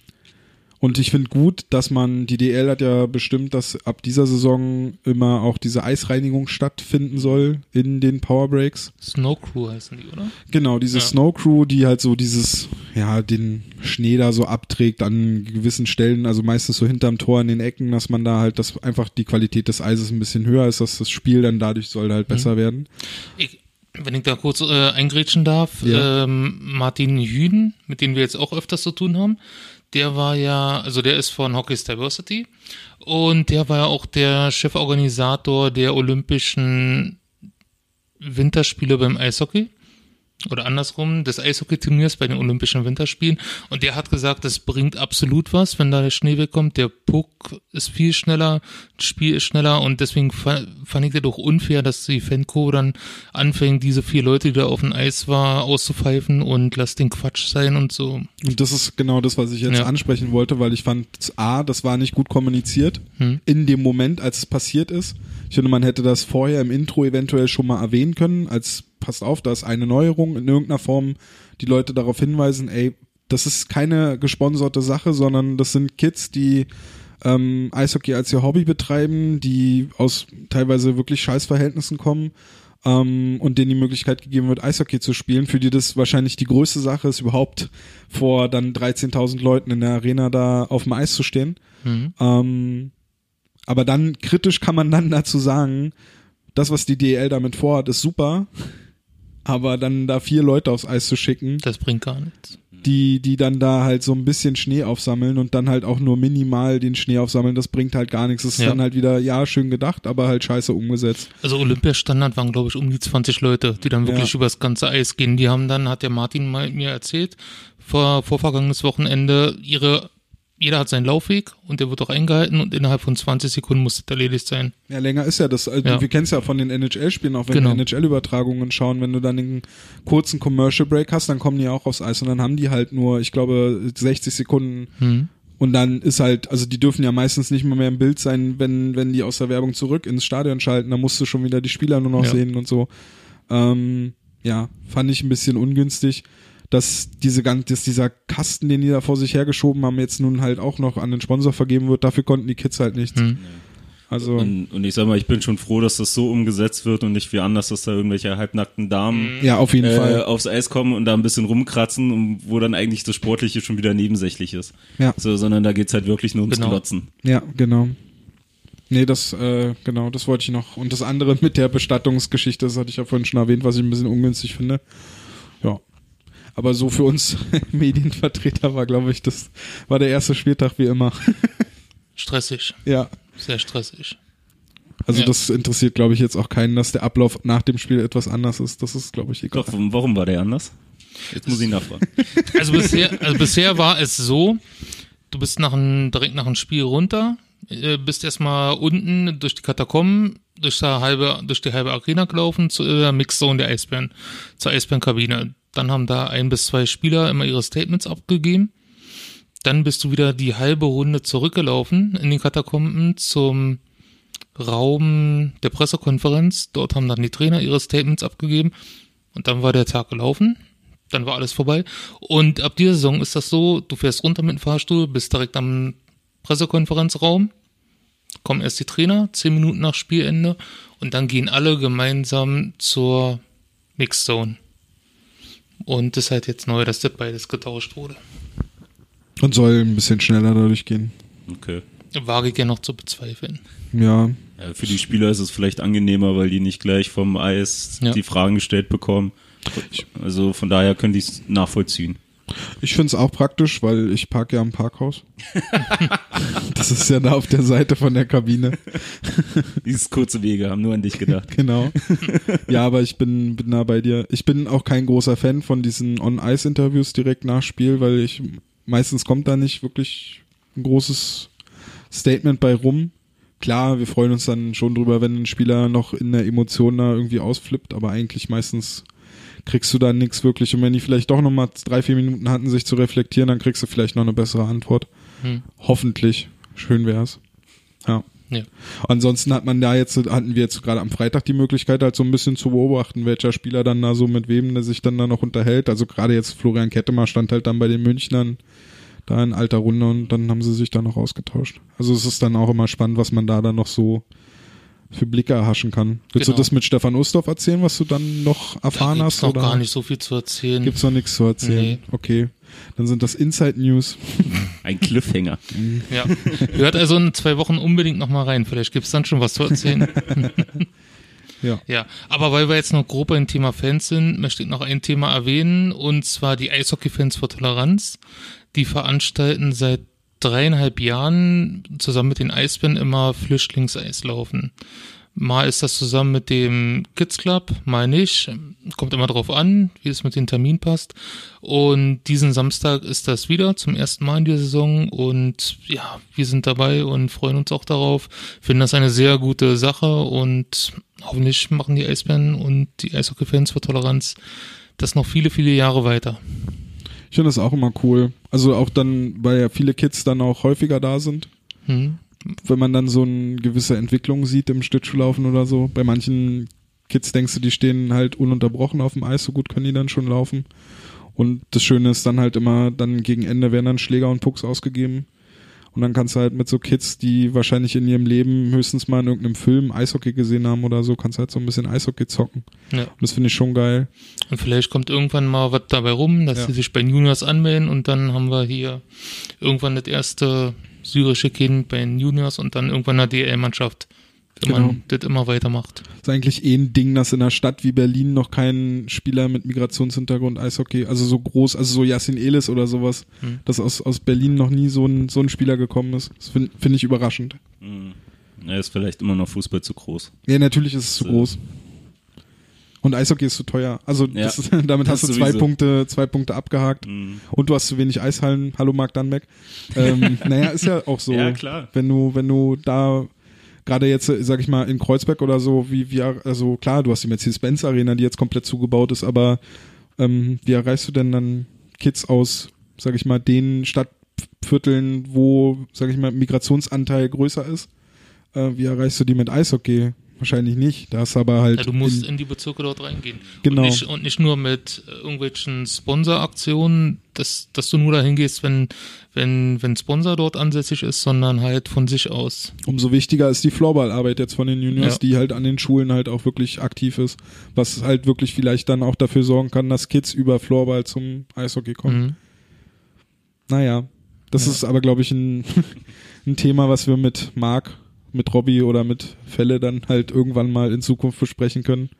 und ich finde gut, dass man, die DL hat ja bestimmt, dass ab dieser Saison immer auch diese Eisreinigung stattfinden soll in den Powerbreaks. Snow Crew heißen die, oder? Genau, diese Ja. Snow Crew, die halt so dieses, ja, den Schnee da so abträgt an gewissen Stellen, also meistens so hinterm Tor in den Ecken, dass man da halt, dass einfach die Qualität des Eises ein bisschen höher ist, dass das Spiel dann dadurch soll halt besser werden. Ich, wenn ich da kurz äh, eingrätschen darf, Ja. ähm, Martin Hüden, mit dem wir jetzt auch öfters zu tun haben, der war ja, also der ist von Hockey's Diversity und der war ja auch der Cheforganisator der Olympischen Winterspiele beim Eishockey. Oder andersrum, des Eishockey-Turniers bei den Olympischen Winterspielen. Und der hat gesagt, das bringt absolut was, wenn da der Schnee wegkommt. Der Puck ist viel schneller, das Spiel ist schneller und deswegen fa- fand ich das doch unfair, dass die Fanco dann anfängt, diese vier Leute, die da auf dem Eis war, auszupfeifen und lass den Quatsch sein und so. Und das ist genau das, was ich jetzt Ja. ansprechen wollte, weil ich fand, A, das war nicht gut kommuniziert Hm. in dem Moment, als es passiert ist. Ich finde, man hätte das vorher im Intro eventuell schon mal erwähnen können, als passt auf, da ist eine Neuerung in irgendeiner Form, die Leute darauf hinweisen, ey, das ist keine gesponserte Sache, sondern das sind Kids, die ähm, Eishockey als ihr Hobby betreiben, die aus teilweise wirklich Scheißverhältnissen kommen ähm, und denen die Möglichkeit gegeben wird, Eishockey zu spielen, für die das wahrscheinlich die größte Sache ist, überhaupt vor dann 13.000 Leuten in der Arena da auf dem Eis zu stehen. Mhm. Ähm, aber dann kritisch kann man dann dazu sagen, das, was die DL damit vorhat, ist super. Aber dann da vier Leute aufs Eis zu schicken, Das bringt gar nichts. die, die dann da halt so ein bisschen Schnee aufsammeln und dann halt auch nur minimal den Schnee aufsammeln, das bringt halt gar nichts. Das ist Ja. dann halt wieder, ja, schön gedacht, aber halt scheiße umgesetzt. Also Olympiastandard waren, glaube ich, um die 20 Leute, die dann wirklich Ja. übers ganze Eis gehen. Die haben dann, hat der Martin mal mir erzählt, vor, vor vergangenes Wochenende, ihre, jeder hat seinen Laufweg und der wird auch eingehalten und innerhalb von 20 Sekunden muss das erledigt sein. Ja, länger ist ja das. Also Ja. Wir kennen es ja von den NHL-Spielen, auch wenn Genau. wir NHL-Übertragungen schauen, wenn du dann einen kurzen Commercial Break hast, dann kommen die auch aufs Eis und dann haben die halt nur, ich glaube, 60 Sekunden Hm. und dann ist halt, also die dürfen ja meistens nicht mal mehr im Bild sein, wenn, wenn die aus der Werbung zurück ins Stadion schalten, dann musst du schon wieder die Spieler nur noch Ja. sehen und so. Ähm, ja, fand ich ein bisschen ungünstig, dass diese dass dieser Kasten, den die da vor sich hergeschoben haben, jetzt nun halt auch noch an den Sponsor vergeben wird, dafür konnten die Kids halt nichts. Hm. Also. Und, und ich sag mal, ich bin schon froh, dass das so umgesetzt wird und nicht wie anders, dass da irgendwelche halbnackten Damen Ja, auf jeden äh, Fall. aufs Eis kommen und da ein bisschen rumkratzen, und wo dann eigentlich das Sportliche schon wieder nebensächlich ist. Ja. So, sondern da geht's halt wirklich nur ums Genau. Glotzen. Ja, genau. Nee, das, äh, genau, das wollte ich noch. Und das andere mit der Bestattungsgeschichte, das hatte ich ja vorhin schon erwähnt, was ich ein bisschen ungünstig finde. Ja. Aber so für uns Medienvertreter war, glaube ich, das war der erste Spieltag wie immer. Stressig. ja. Sehr stressig. Also Ja. das interessiert, glaube ich, jetzt auch keinen, dass der Ablauf nach dem Spiel etwas anders ist. Das ist, glaube ich, egal. Doch, warum, war der anders? Jetzt muss ich nachfragen. Also bisher, also bisher war es so, du bist nach ein, direkt nach dem Spiel runter, äh, bist erstmal unten durch die Katakomben, durch, die halbe, durch die halbe Arena gelaufen zur äh, Mixzone der Eisbären, zur Eisbärenkabine. Dann haben da ein bis zwei Spieler immer ihre Statements abgegeben. Dann bist du wieder die halbe Runde zurückgelaufen in den Katakomben zum Raum der Pressekonferenz. Dort haben dann die Trainer ihre Statements abgegeben. Und dann war der Tag gelaufen. Dann war alles vorbei. Und ab dieser Saison ist das so, du fährst runter mit dem Fahrstuhl, bist direkt am Pressekonferenzraum, kommen erst die Trainer, zehn Minuten nach Spielende, und dann gehen alle gemeinsam zur Mixzone. Und ist halt jetzt neu, dass das beides getauscht wurde. Und soll ein bisschen schneller dadurch gehen. Okay. Wage ich ja noch zu bezweifeln. Ja. Ja, für die Spieler ist es vielleicht angenehmer, weil die nicht gleich vom Eis Ja. die Fragen gestellt bekommen. Also von daher könnte ich es nachvollziehen. Ich finde es auch praktisch, weil ich parke ja im Parkhaus. das ist ja da auf der Seite von der Kabine. Dieses kurze Wege haben nur an dich gedacht. Genau. Ja, aber ich bin, bin da bei dir. Ich bin auch kein großer Fan von diesen On-Ice-Interviews direkt nach Spiel, weil ich meistens kommt da nicht wirklich ein großes Statement bei rum. Klar, wir freuen uns dann schon drüber, wenn ein Spieler noch in der Emotion da irgendwie ausflippt, aber eigentlich meistens kriegst du da nichts wirklich. Und wenn die vielleicht doch nochmal drei, vier Minuten hatten, sich zu reflektieren, dann kriegst du vielleicht noch eine bessere Antwort. Hm. Hoffentlich. Schön wär's. Ja. Ja. Ansonsten hat man da jetzt, hatten wir jetzt gerade am Freitag die Möglichkeit, halt so ein bisschen zu beobachten, welcher Spieler dann da so mit wem der sich dann da noch unterhält. Also gerade jetzt Florian Kettemer stand halt dann bei den Münchnern da in alter Runde und dann haben sie sich da noch ausgetauscht. Also es ist dann auch immer spannend, was man da dann noch so für Blicke erhaschen kann. Willst Genau. du das mit Stefan Ustorf erzählen, was du dann noch erfahren da hast? oder? gar nicht so viel zu erzählen. Gibt's noch nichts zu erzählen? Nee. Okay. Dann sind das Inside News. Ein Cliffhanger. Ja. Hört also in zwei Wochen unbedingt nochmal rein. Vielleicht gibt's dann schon was zu erzählen. Ja. Ja, aber weil wir jetzt noch grob beim Thema Fans sind, möchte ich noch ein Thema erwähnen, und zwar die Eishockey-Fans für Toleranz. Die veranstalten seit dreieinhalb Jahren zusammen mit den Eisbären immer Flüchtlingseislaufen. Mal ist das zusammen mit dem Kids Club, mal nicht. Kommt immer drauf an, wie es mit dem Termin passt. Und diesen Samstag ist das wieder zum ersten Mal in der Saison. Und ja, wir sind dabei und freuen uns auch darauf. Finden das eine sehr gute Sache und hoffentlich machen die Eisbären und die Eishockey-Fans für Toleranz das noch viele, viele Jahre weiter. Ich finde das auch immer cool. Also auch dann, weil ja viele Kids dann auch häufiger da sind. Hm. wenn man dann so eine gewisse Entwicklung sieht im Schlittschuhlaufen oder so. Bei manchen Kids denkst du, die stehen halt ununterbrochen auf dem Eis, so gut können die dann schon laufen. Und das Schöne ist dann halt immer, dann gegen Ende werden dann Schläger und Pucks ausgegeben. Und dann kannst du halt mit so Kids, die wahrscheinlich in ihrem Leben höchstens mal in irgendeinem Film Eishockey gesehen haben oder so, kannst du halt so ein bisschen Eishockey zocken. Ja. Und das finde ich schon geil. Und vielleicht kommt irgendwann mal was dabei rum, dass Ja. sie sich bei den Juniors anmelden und dann haben wir hier irgendwann das erste syrische Kind bei den Juniors und dann irgendwann eine DL-Mannschaft, wenn Genau. man das immer weitermacht. ist eigentlich eh ein Ding, dass in einer Stadt wie Berlin noch kein Spieler mit Migrationshintergrund Eishockey, also so groß, also so Yassin Elis oder sowas, Hm. dass aus, aus Berlin noch nie so ein, so ein Spieler gekommen ist. Das finde find ich überraschend. Mhm. Er ist vielleicht immer noch Fußball zu groß. Ja, natürlich ist es zu So. groß. Und Eishockey ist zu teuer. Also Ja, das ist, damit das hast du zwei sowieso. Punkte, zwei Punkte abgehakt. Mhm. Und du hast zu wenig Eishallen. Hallo Marc Dannbeck. Ähm, naja, ist ja auch so. Ja, klar. Wenn du, wenn du da gerade jetzt, äh, sag ich mal, in Kreuzberg oder so, wie, wie, also klar, du hast die Mercedes-Benz Arena, die jetzt komplett zugebaut ist, aber ähm, wie erreichst du denn dann Kids aus, sag ich mal, den Stadtvierteln, wo, sag ich mal, Migrationsanteil größer ist? Äh, wie erreichst du die mit Eishockey? Wahrscheinlich nicht. Da ist aber halt. Ja, du musst in, in die Bezirke dort reingehen. Genau. Und nicht, und nicht nur mit irgendwelchen Sponsoraktionen, dass, dass du nur dahin gehst, wenn, wenn, wenn Sponsor dort ansässig ist, sondern halt von sich aus. umso wichtiger ist die Floorballarbeit jetzt von den Juniors, Ja. die halt an den Schulen halt auch wirklich aktiv ist, was halt wirklich vielleicht dann auch dafür sorgen kann, dass Kids über Floorball zum Eishockey kommen. Mhm. Naja, das Ja. ist aber, glaube ich, ein, ein Thema, was wir mit Marc, mit Robbie oder mit Fälle dann halt irgendwann mal in Zukunft besprechen können.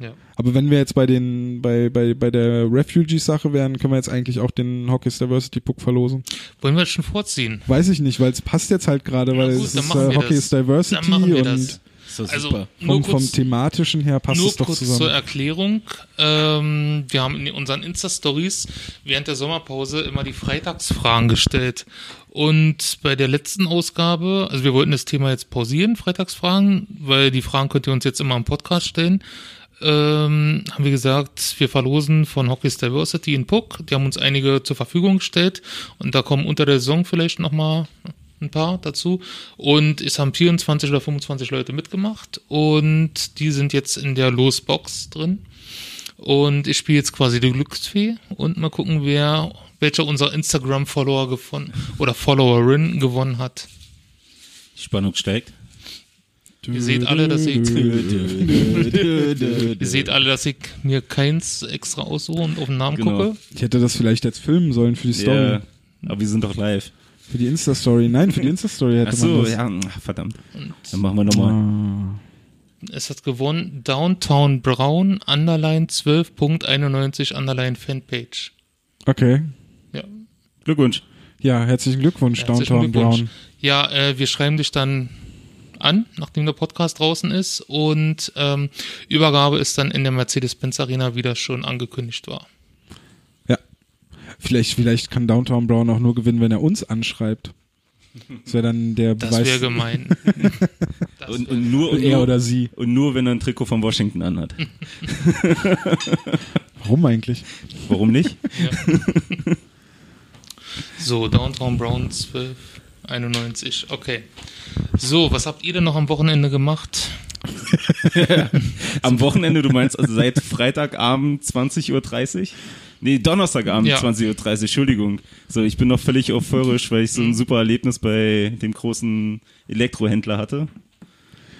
Ja. Aber wenn wir jetzt bei den, bei, bei, bei der Refugees-Sache wären, können wir jetzt eigentlich auch den Hockey's Diversity Puck verlosen. Wollen wir das schon vorziehen? Weiß ich nicht, weil es passt jetzt halt gerade, weil gut, es ist äh, Hockey's. Diversity und das. Ist doch Also super. nur vom, vom kurz, thematischen her passt nur es doch kurz zur zusammen. Erklärung. Ähm, wir haben in unseren Insta-Stories während der Sommerpause immer die Freitagsfragen gestellt. Und bei der letzten Ausgabe, also wir wollten das Thema jetzt pausieren, Freitagsfragen, weil die Fragen könnt ihr uns jetzt immer im Podcast stellen. Ähm, haben wir gesagt, wir verlosen von Hockey's Diversity in Puck. Die haben uns einige zur Verfügung gestellt und da kommen unter der Saison vielleicht nochmal ein paar dazu. Und es haben 24 oder 25 Leute mitgemacht und die sind jetzt in der Losbox drin. Und ich spiele jetzt quasi die Glücksfee und mal gucken, wer, welcher unserer Instagram-Follower gewonnen oder Followerin gewonnen hat. Die Spannung steigt. Ihr seht alle, dass ich, ihr seht alle, dass ich mir keins extra aussuche und auf den Namen Genau. gucke. Ich hätte das vielleicht jetzt filmen sollen für die Story. Ja, aber wir sind doch live. Für die Insta-Story. Nein, für die Insta-Story hätte Ach man so, das. ja, verdammt. Und Dann machen wir nochmal. Ah. es hat gewonnen Downtown Brown, Underline 12.91, Underline Fanpage. Okay. Ja. Glückwunsch. Ja, herzlichen Glückwunsch, Herzlichen Downtown Glückwunsch. Brown. Ja, äh, wir schreiben dich dann an, nachdem der Podcast draußen ist und ähm, Übergabe ist dann in der Mercedes-Benz Arena, wie das schon angekündigt war. Ja. Vielleicht, vielleicht kann Downtown Brown auch nur gewinnen, wenn er uns anschreibt. Das wäre dann der Das Beweis. wäre gemein. Das Und, und, nur, und, er oder sie. und nur, wenn er ein Trikot von Washington anhat. Warum eigentlich? Warum nicht? so, Downtown Brown 1291. Okay. So, was habt ihr denn noch am Wochenende gemacht? Am Wochenende, du meinst also seit Freitagabend 20.30 Uhr? Nee, Donnerstagabend Ja. 20.30 Uhr, Entschuldigung. So, ich bin noch völlig euphorisch, weil ich so ein super Erlebnis bei dem großen Elektrohändler hatte.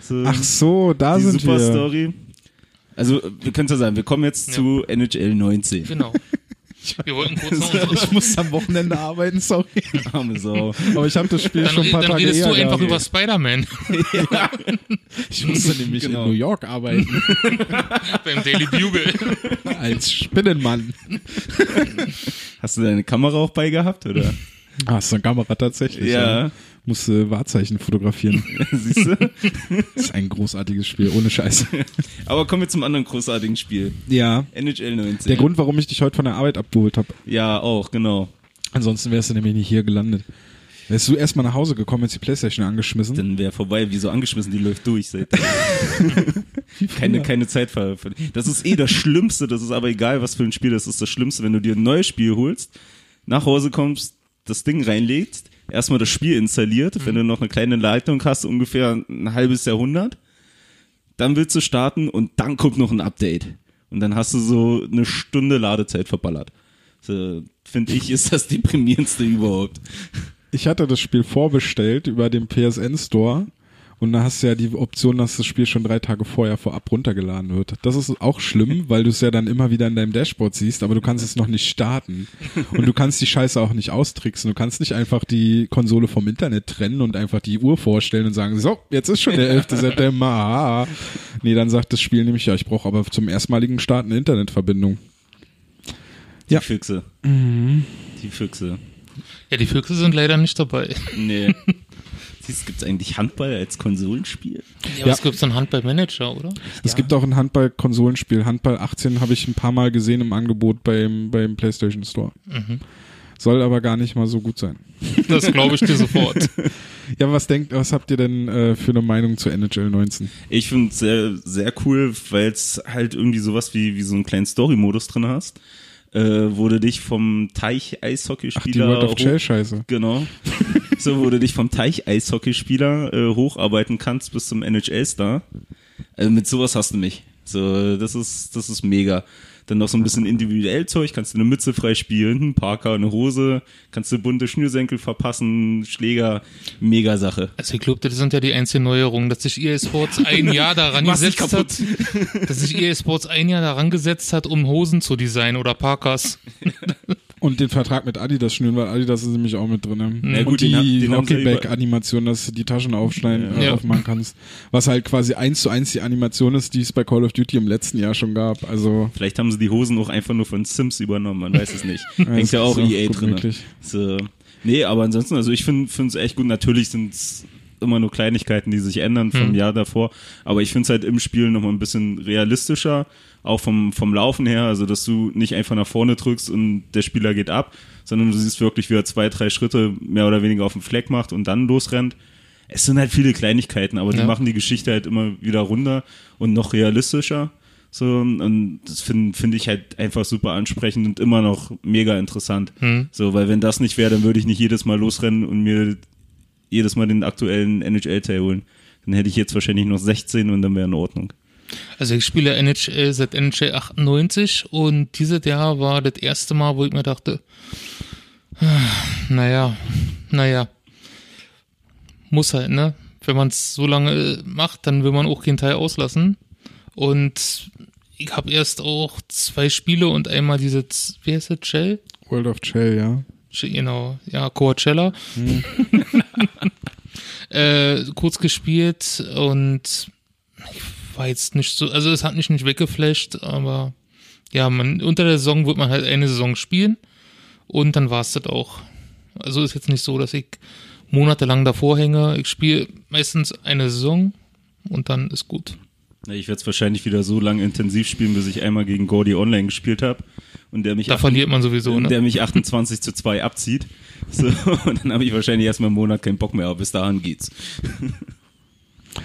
So, Ach so, da die sind super wir. Story. Also, wir können es ja sagen, wir kommen jetzt Ja. zu NHL 19. Genau. Wir wollten kurz noch unsere Ich muss am Wochenende arbeiten, sorry. Arme Sau. Aber ich habe das Spiel Dann, schon ein paar dann Tage redest eher du einfach gehabt. über Spider-Man Ich musste nämlich Genau. in New York arbeiten beim Daily Bugle. als Spinnenmann. Hast du deine Kamera auch bei gehabt, oder? Ah, ist so eine Kamera tatsächlich. Ja. Musste Wahrzeichen fotografieren. Siehst du? Das ist ein großartiges Spiel, ohne Scheiße. Aber kommen wir zum anderen großartigen Spiel. Ja. NHL 19. Der Grund, warum ich dich heute von der Arbeit abgeholt habe. Ja, auch, genau. Ansonsten wärst du nämlich nicht hier gelandet. Wärst du erstmal nach Hause gekommen, jetzt die Playstation angeschmissen? Dann wäre vorbei, wie so angeschmissen, die läuft durch seit. keine, keine Zeit ver- Das ist eh das Schlimmste, das ist aber egal, was für ein Spiel das ist. Das Schlimmste, wenn du dir ein neues Spiel holst, nach Hause kommst, das Ding reinlegst, erstmal das Spiel installiert, wenn du noch eine kleine Leitung hast, ungefähr ein halbes Jahrhundert, dann willst du starten und dann kommt noch ein Update. Und dann hast du so eine Stunde Ladezeit verballert. So, Finde ich, ist das deprimierendste überhaupt. Ich hatte das Spiel vorbestellt über den PSN Store und da hast du ja die Option, dass das Spiel schon drei Tage vorher vorab runtergeladen wird. Das ist auch schlimm, weil du es ja dann immer wieder in deinem Dashboard siehst, aber du kannst es noch nicht starten. Und du kannst die Scheiße auch nicht austricksen. Du kannst nicht einfach die Konsole vom Internet trennen und einfach die Uhr vorstellen und sagen, so, jetzt ist schon der 11. September. Nee, dann sagt das Spiel nämlich, ja, ich brauche aber zum erstmaligen Start eine Internetverbindung. Die Ja. Füchse. Die Füchse. Ja, die Füchse sind leider nicht dabei. Nee. Siehst, gibt's eigentlich Handball als Konsolenspiel? Ja, was gibt's dann Handball-Manager, oder? Es gibt auch ein Handball-Konsolenspiel. Handball 18 habe ich ein paar Mal gesehen im Angebot beim, beim PlayStation Store. Soll aber gar nicht mal so gut sein. Das glaube ich dir sofort. Ja, was denkt, was habt ihr denn äh, für eine Meinung zu NHL 19? Ich finde es sehr, sehr cool, weil es halt irgendwie sowas wie, wie so einen kleinen Story-Modus drin hast, äh, wo du dich vom Ach, die Teich-Eishockeyspieler World of hoch- Shell-Scheiße. Genau. so, wo du dich vom Teich-Eishockeyspieler äh, hocharbeiten kannst bis zum NHL-Star. Also mit sowas hast du mich. So, das ist, das ist mega. Dann noch so ein bisschen individuell Zeug, kannst du eine Mütze freispielen, einen Parker, eine Hose, kannst du bunte Schnürsenkel verpassen, Schläger, mega Sache. Also ich glaube, das sind ja die einzigen Neuerungen, dass sich EA Sports ein Jahr daran gesetzt hat, dass sich EA Sports ein Jahr daran gesetzt hat, um Hosen zu designen oder Parkers. Und den Vertrag mit Adidas schnüren, weil Adidas ist nämlich auch mit drin. Ja, und gut, den die den ja Hockeyback-Animation, dass du die Taschen aufschneiden, äh, Ja. aufmachen kannst. Was halt quasi eins zu eins die Animation ist, die es bei Call of Duty im letzten Jahr schon gab. Also Vielleicht haben sie die Hosen auch einfach nur von Sims übernommen, man weiß es nicht. Hängt das ja auch EA drin. So. Nee, aber ansonsten, also ich finde es echt gut. Natürlich sind es immer nur Kleinigkeiten, die sich ändern vom Hm. Jahr davor. Aber ich finde es halt im Spiel nochmal ein bisschen realistischer, auch vom, vom Laufen her. Also, dass du nicht einfach nach vorne drückst und der Spieler geht ab, sondern du siehst wirklich, wie er zwei, drei Schritte mehr oder weniger auf den Fleck macht und dann losrennt. Es sind halt viele Kleinigkeiten, aber die Ja. machen die Geschichte halt immer wieder runder und noch realistischer. So, und das finde find ich halt einfach super ansprechend und immer noch mega interessant. Hm. So, weil wenn das nicht wäre, dann würde ich nicht jedes Mal losrennen und mir jedes Mal den aktuellen NHL-Teil holen. Dann hätte ich jetzt wahrscheinlich noch 16 und dann wäre in Ordnung. Also ich spiele NHL seit NHL 98 und dieses Jahr war das erste Mal, wo ich mir dachte, naja, naja, muss halt, ne? Wenn man es so lange äh, macht, dann will man auch keinen Teil auslassen. Und ich habe erst auch zwei Spiele und einmal diese, Z- wie heißt das, Shell? World of Shell, ja. Genau, ja, Coachella. äh, kurz gespielt und ich war jetzt nicht so, also es hat mich nicht weggeflasht, aber ja, man, unter der Saison wird man halt eine Saison spielen und dann war es das auch. Also ist jetzt nicht so, dass ich monatelang davor hänge. Ich spiele meistens eine Saison und dann ist gut. Ich werde es wahrscheinlich wieder so lange intensiv spielen, bis ich einmal gegen Gordy online gespielt habe und der mich da verliert man sowieso, ne? der mich 28 zu 2 abzieht. So, und dann habe ich wahrscheinlich erstmal einen Monat keinen Bock mehr, aber bis dahin geht's.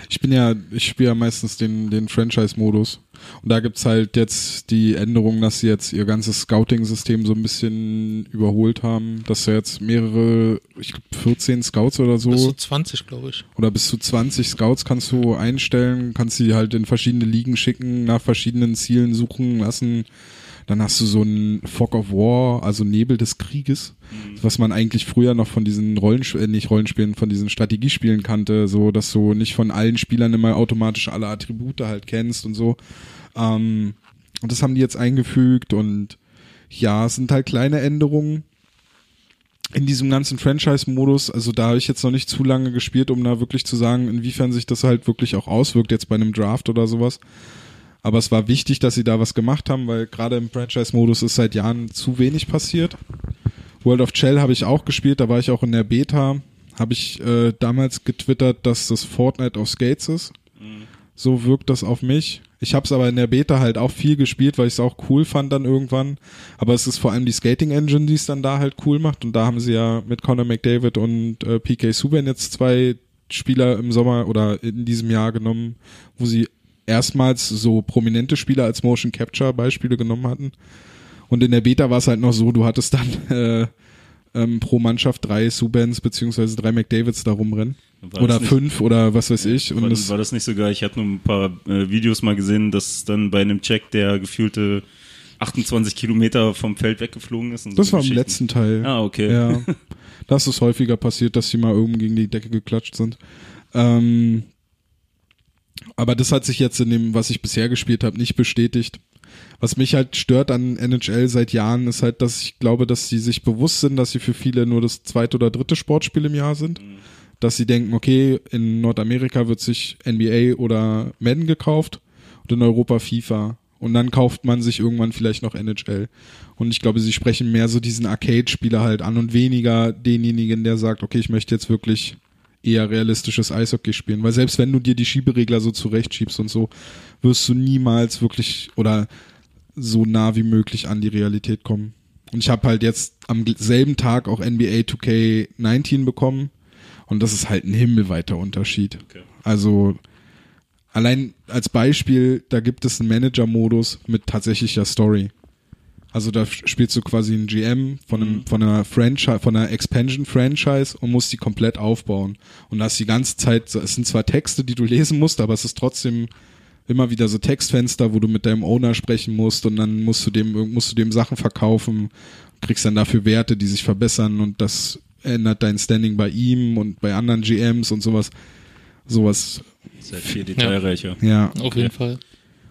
Ich bin ja, ich spiele ja meistens den, den Franchise-Modus. Und da gibt's halt jetzt die Änderung, dass sie jetzt ihr ganzes Scouting-System so ein bisschen überholt haben. Dass sie jetzt mehrere, ich glaube 14 Scouts oder so. Bis zu 20, glaube ich. Oder bis zu 20 Scouts kannst du einstellen, kannst sie halt in verschiedene Ligen schicken, nach verschiedenen Zielen suchen lassen. Dann hast du so ein Fog of War, also Nebel des Krieges, mhm. was man eigentlich früher noch von diesen Rollenspielen, äh, nicht Rollenspielen, von diesen Strategiespielen kannte, so dass du nicht von allen Spielern immer automatisch alle Attribute halt kennst und so. Ähm, und das haben die jetzt eingefügt und ja, es sind halt kleine Änderungen in diesem ganzen Franchise-Modus, also da habe ich jetzt noch nicht zu lange gespielt, um da wirklich zu sagen, inwiefern sich das halt wirklich auch auswirkt jetzt bei einem Draft oder sowas. Aber es war wichtig, dass sie da was gemacht haben, weil gerade im Franchise-Modus ist seit Jahren zu wenig passiert. World of Shell habe ich auch gespielt, da war ich auch in der Beta. Habe ich äh, damals getwittert, dass das Fortnite auf Skates ist. Mhm. So wirkt das auf mich. Ich habe es aber in der Beta halt auch viel gespielt, weil ich es auch cool fand dann irgendwann. Aber es ist vor allem die Skating Engine, die es dann da halt cool macht. Und da haben sie ja mit Conor McDavid und äh, PK Subban jetzt zwei Spieler im Sommer oder in diesem Jahr genommen, wo sie erstmals so prominente Spieler als Motion Capture Beispiele genommen hatten. Und in der Beta war es halt noch so, du hattest dann äh, ähm, pro Mannschaft drei Subans beziehungsweise drei McDavids da rumrennen. War oder fünf oder was weiß ich. Und war, das, war das nicht sogar, ich hatte nur ein paar äh, Videos mal gesehen, dass dann bei einem Check der gefühlte 28 Kilometer vom Feld weggeflogen ist. So das war im letzten Teil. Ah, okay. Ja. Das ist häufiger passiert, dass sie mal oben gegen die Decke geklatscht sind. Ähm, aber das hat sich jetzt in dem, was ich bisher gespielt habe, nicht bestätigt. Was mich halt stört an NHL seit Jahren, ist halt, dass ich glaube, dass sie sich bewusst sind, dass sie für viele nur das zweite oder dritte Sportspiel im Jahr sind. Mhm. Dass sie denken, okay, in Nordamerika wird sich NBA oder Madden gekauft und in Europa FIFA. Und dann kauft man sich irgendwann vielleicht noch NHL. Und ich glaube, sie sprechen mehr so diesen Arcade-Spieler halt an und weniger denjenigen, der sagt, okay, ich möchte jetzt wirklich eher realistisches Eishockey spielen. Weil selbst wenn du dir die Schieberegler so zurechtschiebst und so, wirst du niemals wirklich oder so nah wie möglich an die Realität kommen. Und ich habe halt jetzt am selben Tag auch NBA 2K19 bekommen und das ist halt ein himmelweiter Unterschied. Okay. Also allein als Beispiel, da gibt es einen Manager-Modus mit tatsächlicher Story. Also da spielst du quasi einen GM von einem, mhm. von einer Franchise, von einer Expansion-Franchise und musst die komplett aufbauen. Und da ist die ganze Zeit, es sind zwar Texte, die du lesen musst, aber es ist trotzdem immer wieder so Textfenster, wo du mit deinem Owner sprechen musst und dann musst du dem, musst du dem Sachen verkaufen, kriegst dann dafür Werte, die sich verbessern und das ändert dein Standing bei ihm und bei anderen GMs und sowas. Sowas. Sehr viel detailreicher. Ja. Auf jeden Fall.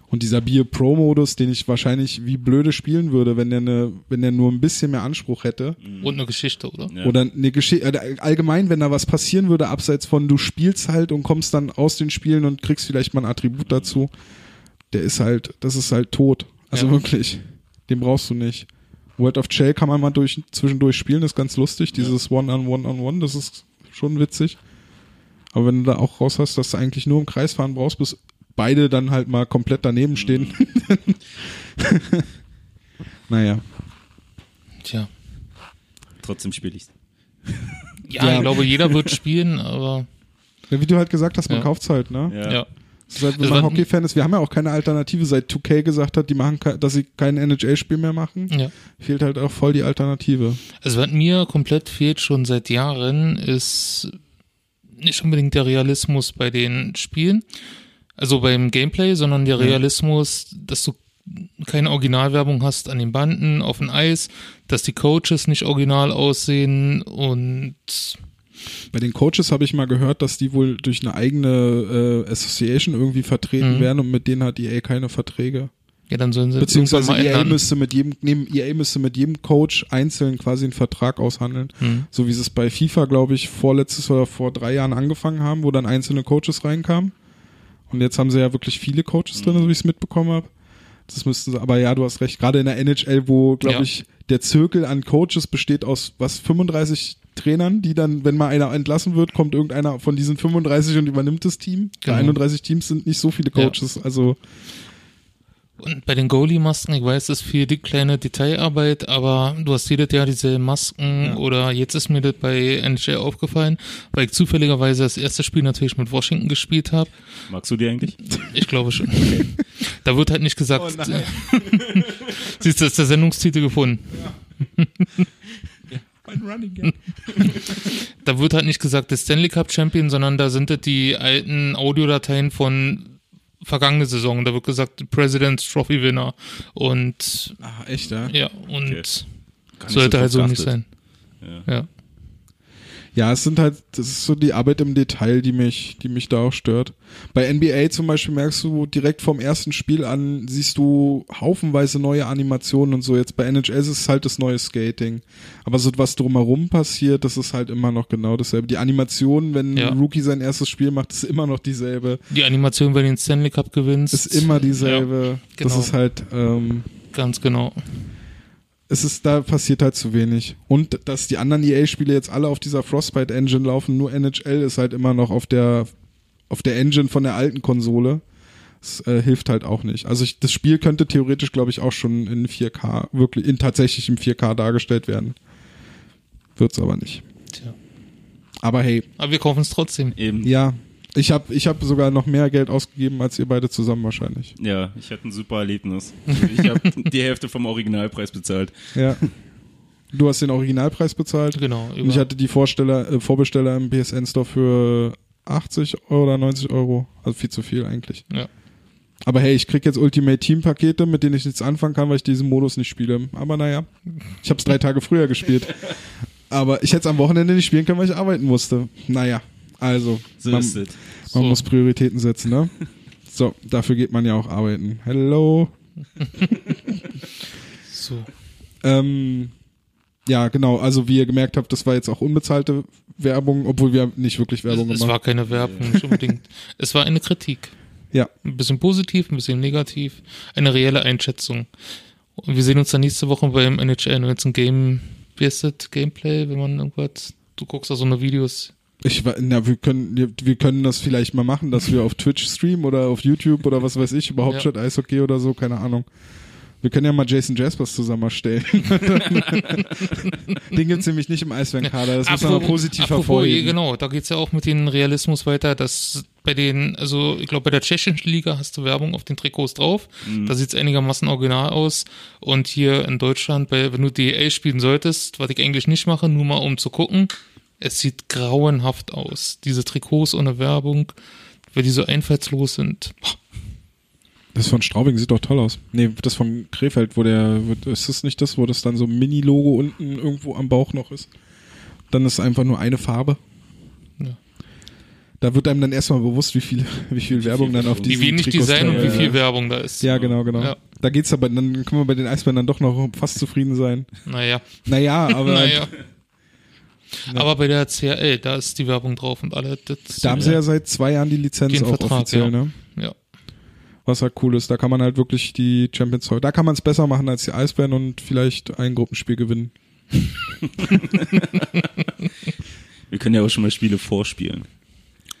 Und dieser Bier Pro Modus, den ich wahrscheinlich wie blöde spielen würde, wenn der eine, wenn der nur ein bisschen mehr Anspruch hätte. Mhm. Und eine Geschichte, oder? Ja. Oder eine Geschichte, äh, allgemein, wenn da was passieren würde, abseits von du spielst halt und kommst dann aus den Spielen und kriegst vielleicht mal ein Attribut dazu. Der ist halt, das ist halt tot. Also ja. wirklich. Den brauchst du nicht. World of Shell kann man mal durch, zwischendurch spielen, das ist ganz lustig. Dieses One-on-One-on-One, das ist schon witzig. Aber wenn du da auch raus hast, dass du eigentlich nur im Kreis fahren brauchst, bis beide dann halt mal komplett daneben stehen. naja. Tja. Trotzdem spiele ich's. Ja, ja, ich glaube, jeder wird spielen, aber. Ja, wie du halt gesagt hast, man ja. kauft's halt, ne? Ja. ja. Halt, wenn man Hockey-Fan ist, wir haben ja auch keine Alternative, seit 2K gesagt hat, die machen, dass sie kein NHL-Spiel mehr machen. Ja. Fehlt halt auch voll die Alternative. Also was mir komplett fehlt schon seit Jahren, ist nicht unbedingt der Realismus bei den Spielen, also beim Gameplay, sondern der Realismus, dass du keine Originalwerbung hast an den Banden, auf dem Eis, dass die Coaches nicht original aussehen und bei den Coaches habe ich mal gehört, dass die wohl durch eine eigene äh, Association irgendwie vertreten mhm. werden und mit denen hat EA keine Verträge. Ja, dann sollen sie Beziehungsweise EA müsste mit jedem, neben EA müsste mit jedem Coach einzeln quasi einen Vertrag aushandeln. Mhm. So wie sie es bei FIFA, glaube ich, vorletztes oder vor drei Jahren angefangen haben, wo dann einzelne Coaches reinkamen. Und jetzt haben sie ja wirklich viele Coaches drin, so wie ich es mitbekommen habe. Das müssten sie, aber ja, du hast recht, gerade in der NHL, wo, glaube Ja. ich, der Zirkel an Coaches besteht aus, was, 35 Trainern, die dann, wenn mal einer entlassen wird, kommt irgendeiner von diesen 35 und übernimmt das Team. Genau. 31 Teams sind nicht so viele Ja. Coaches, also Und bei den Goalie-Masken, ich weiß, das ist viel die kleine Detailarbeit, aber du hast jedes Jahr diese Masken oder jetzt ist mir das bei NHL aufgefallen, weil ich zufälligerweise das erste Spiel natürlich mit Washington gespielt habe. Magst du die eigentlich? Ich glaube schon. Da wird halt nicht gesagt, Oh nein. siehst du, das ist der Sendungstitel gefunden. ein Running Gag. Da wird halt nicht gesagt, der Stanley Cup Champion, sondern da sind das die alten Audiodateien von vergangene Saison. Da wird gesagt, President's Trophy Winner. Und Ah, echt, ja? ja, und Okay. Sollte so also nicht sein. Ja. Ja. Ja, es sind halt, das ist so die Arbeit im Detail, die mich, die mich da auch stört. Bei NBA zum Beispiel merkst du direkt vom ersten Spiel an, siehst du haufenweise neue Animationen und so. Jetzt bei NHL ist es halt das neue Skating. Aber so was drumherum passiert, das ist halt immer noch genau dasselbe. Die Animation, wenn Ja. ein Rookie sein erstes Spiel macht, ist immer noch dieselbe. Die Animation, wenn du den Stanley Cup gewinnst. Ist immer dieselbe. Das genau. ist halt, ähm, Ganz genau. Es ist, da passiert halt zu wenig. Und dass die anderen EA-Spiele jetzt alle auf dieser Frostbite-Engine laufen, nur NHL ist halt immer noch auf der, auf der Engine von der alten Konsole. Das äh, hilft halt auch nicht. Also ich, das Spiel könnte theoretisch, glaube ich, auch schon in 4K, wirklich in tatsächlich im 4K dargestellt werden. Wird's aber nicht. Tja. Aber hey, Aber wir kaufen es trotzdem. Eben. ja, ich habe ich hab sogar noch mehr Geld ausgegeben als ihr beide zusammen wahrscheinlich. Ja, ich hatte ein super Erlebnis. Ich habe die Hälfte vom Originalpreis bezahlt. Ja. Du hast den Originalpreis bezahlt. Genau. Und ich hatte die Vorsteller, äh, Vorbesteller im PSN Store für 80 Euro oder 90 Euro. Also viel zu viel eigentlich. Ja. Aber hey, ich krieg jetzt Ultimate Team Pakete, mit denen ich nichts anfangen kann, weil ich diesen Modus nicht spiele. Aber naja, ich habe es drei Tage früher gespielt. Aber ich hätte es am Wochenende nicht spielen können, weil ich arbeiten musste. Naja, also So man, ist es. man So. muss Prioritäten setzen, ne? So, dafür geht man ja auch arbeiten. Hello. So. Ähm, ja, genau. Also wie ihr gemerkt habt, das war jetzt auch unbezahlte Werbung, obwohl wir nicht wirklich Es, Werbung es gemacht war keine Werbung, nicht unbedingt. es war eine Kritik. Ja. Ein bisschen positiv, ein bisschen negativ. Eine reelle Einschätzung. Und wir sehen uns dann nächste Woche beim NHL 19 Game, wie heißt das? Gameplay, wenn man irgendwas, du guckst da so eine Videos. Ich na, wir können, wir- wir können das vielleicht mal machen, dass wir auf Twitch streamen oder auf YouTube oder was weiß ich, überhaupt Ja. statt Eishockey oder so, keine Ahnung. Wir können ja mal Jason Jaspers zusammen erstellen. Den gibt's nämlich nicht im Eisbärenkader, das muss man mal positiv apropos, hervorheben. Genau, da geht's ja auch mit dem Realismus weiter, dass bei den, also ich glaube bei der tschechischen Liga hast du Werbung auf den Trikots drauf, da sieht's einigermaßen original aus und hier in Deutschland, bei, wenn du DL spielen solltest, was ich eigentlich nicht mache, nur mal um zu gucken, es sieht grauenhaft aus. Diese Trikots ohne Werbung, weil die so einfallslos sind. Das von Straubing sieht doch toll aus. Nee, das von Krefeld, wo der, ist das nicht das, wo das dann so ein Mini-Logo unten irgendwo am Bauch noch ist? Dann ist einfach nur eine Farbe. Ja. Da wird einem dann erstmal bewusst, wie viel, wie viel Werbung dann auf Wie Wie wenig Trikots Design und wie ist. viel Werbung da ist. Ja, genau, genau. Ja. Da geht's aber, dann können wir bei den Eisbären dann doch noch fast zufrieden sein. Naja. Naja, aber Naja. Aber bei der CRL, da ist die Werbung drauf und alle. Das, da haben sie ja seit zwei Jahren die Lizenz auch Vertrag, offiziell, ja. ne? ja. Was halt cool ist. Da kann man halt wirklich die Champions da kann man es besser machen als die Eisbären und vielleicht ein Gruppenspiel gewinnen. Wir können ja auch schon mal Spiele vorspielen.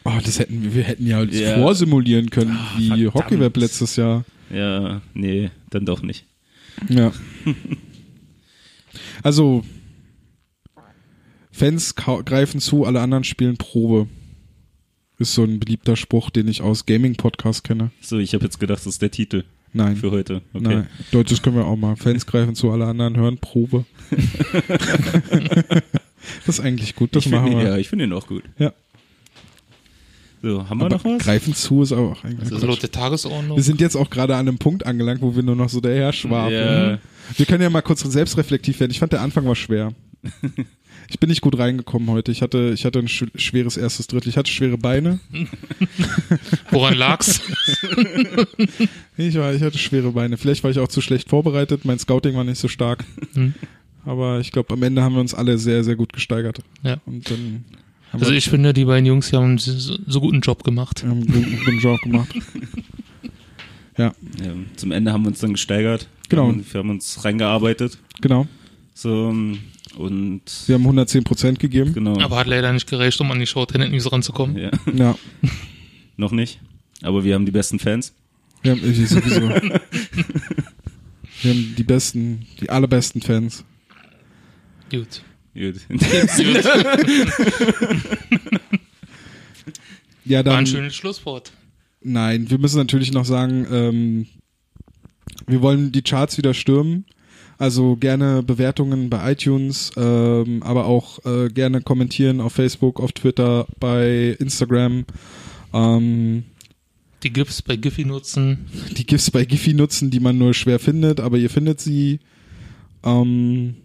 Oh, das hätten wir, wir hätten ja, Ja. vorsimulieren können, Ah, wie verdammt. Hockeyweb letztes Jahr. Ja, nee, dann doch nicht. Ja. also, Fans greifen zu, alle anderen spielen Probe. Ist so ein beliebter Spruch, den ich aus Gaming-Podcasts kenne. So, ich habe jetzt gedacht, das ist der Titel Nein. für heute. Okay. Nein. Deutsches können wir auch mal. Fans greifen zu, alle anderen hören Probe. das ist eigentlich gut, das ich machen wir. ja, ich finde ihn auch gut. Ja. So, haben wir Aber noch was? greifen zu ist aber auch eigentlich. Also Quatsch. laut der Tagesordnung. Wir sind jetzt auch gerade an einem Punkt angelangt, wo wir nur noch so daher schwafeln. Ja. Wir können ja mal kurz selbstreflektiv werden. Ich fand, der Anfang war schwer. Ich bin nicht gut reingekommen heute. Ich hatte, ich hatte ein sch schweres erstes Drittel. Ich hatte schwere Beine. Woran lag's? Ich, war, ich hatte schwere Beine. Vielleicht war ich auch zu schlecht vorbereitet. Mein Scouting war nicht so stark. Hm. Aber ich glaube, am Ende haben wir uns alle sehr, sehr gut gesteigert. Ja. Und dann Also ich finde, die beiden Jungs die haben einen so, so guten Job gemacht. haben einen guten, guten Job gemacht. Ja, Ja, zum Ende haben wir uns dann gesteigert. Genau. Wir haben, wir haben uns reingearbeitet. genau. So, und Sie haben 110 Prozent gegeben. genau. Aber hat leider nicht gereicht, um an die Short-Handed News ranzukommen. Ja, Ja, noch nicht. Aber wir haben die besten Fans. wir haben ich sowieso. wir haben die besten, die allerbesten Fans. Gut. Gut. Ja, War ein dann. schönes Schlusswort. Nein, wir müssen natürlich noch sagen, ähm, wir wollen die Charts wieder stürmen. Also gerne Bewertungen bei iTunes, ähm, aber auch äh, gerne kommentieren auf Facebook, auf Twitter, bei Instagram. Ähm, Die GIFs bei Giphy nutzen. die GIFs bei Giphy nutzen, die man nur schwer findet, aber ihr findet sie. Ähm,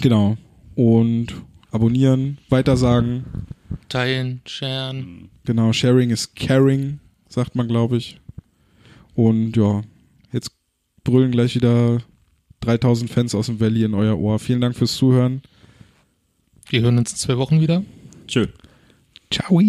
genau. Und abonnieren, weitersagen. Teilen, sharen. Genau, Sharing is Caring, sagt man, glaube ich. Und ja, jetzt brüllen gleich wieder 3000 Fans aus dem Valley in euer Ohr. Vielen Dank fürs Zuhören. Wir hören uns in zwei Wochen wieder. Tschö. Ciao.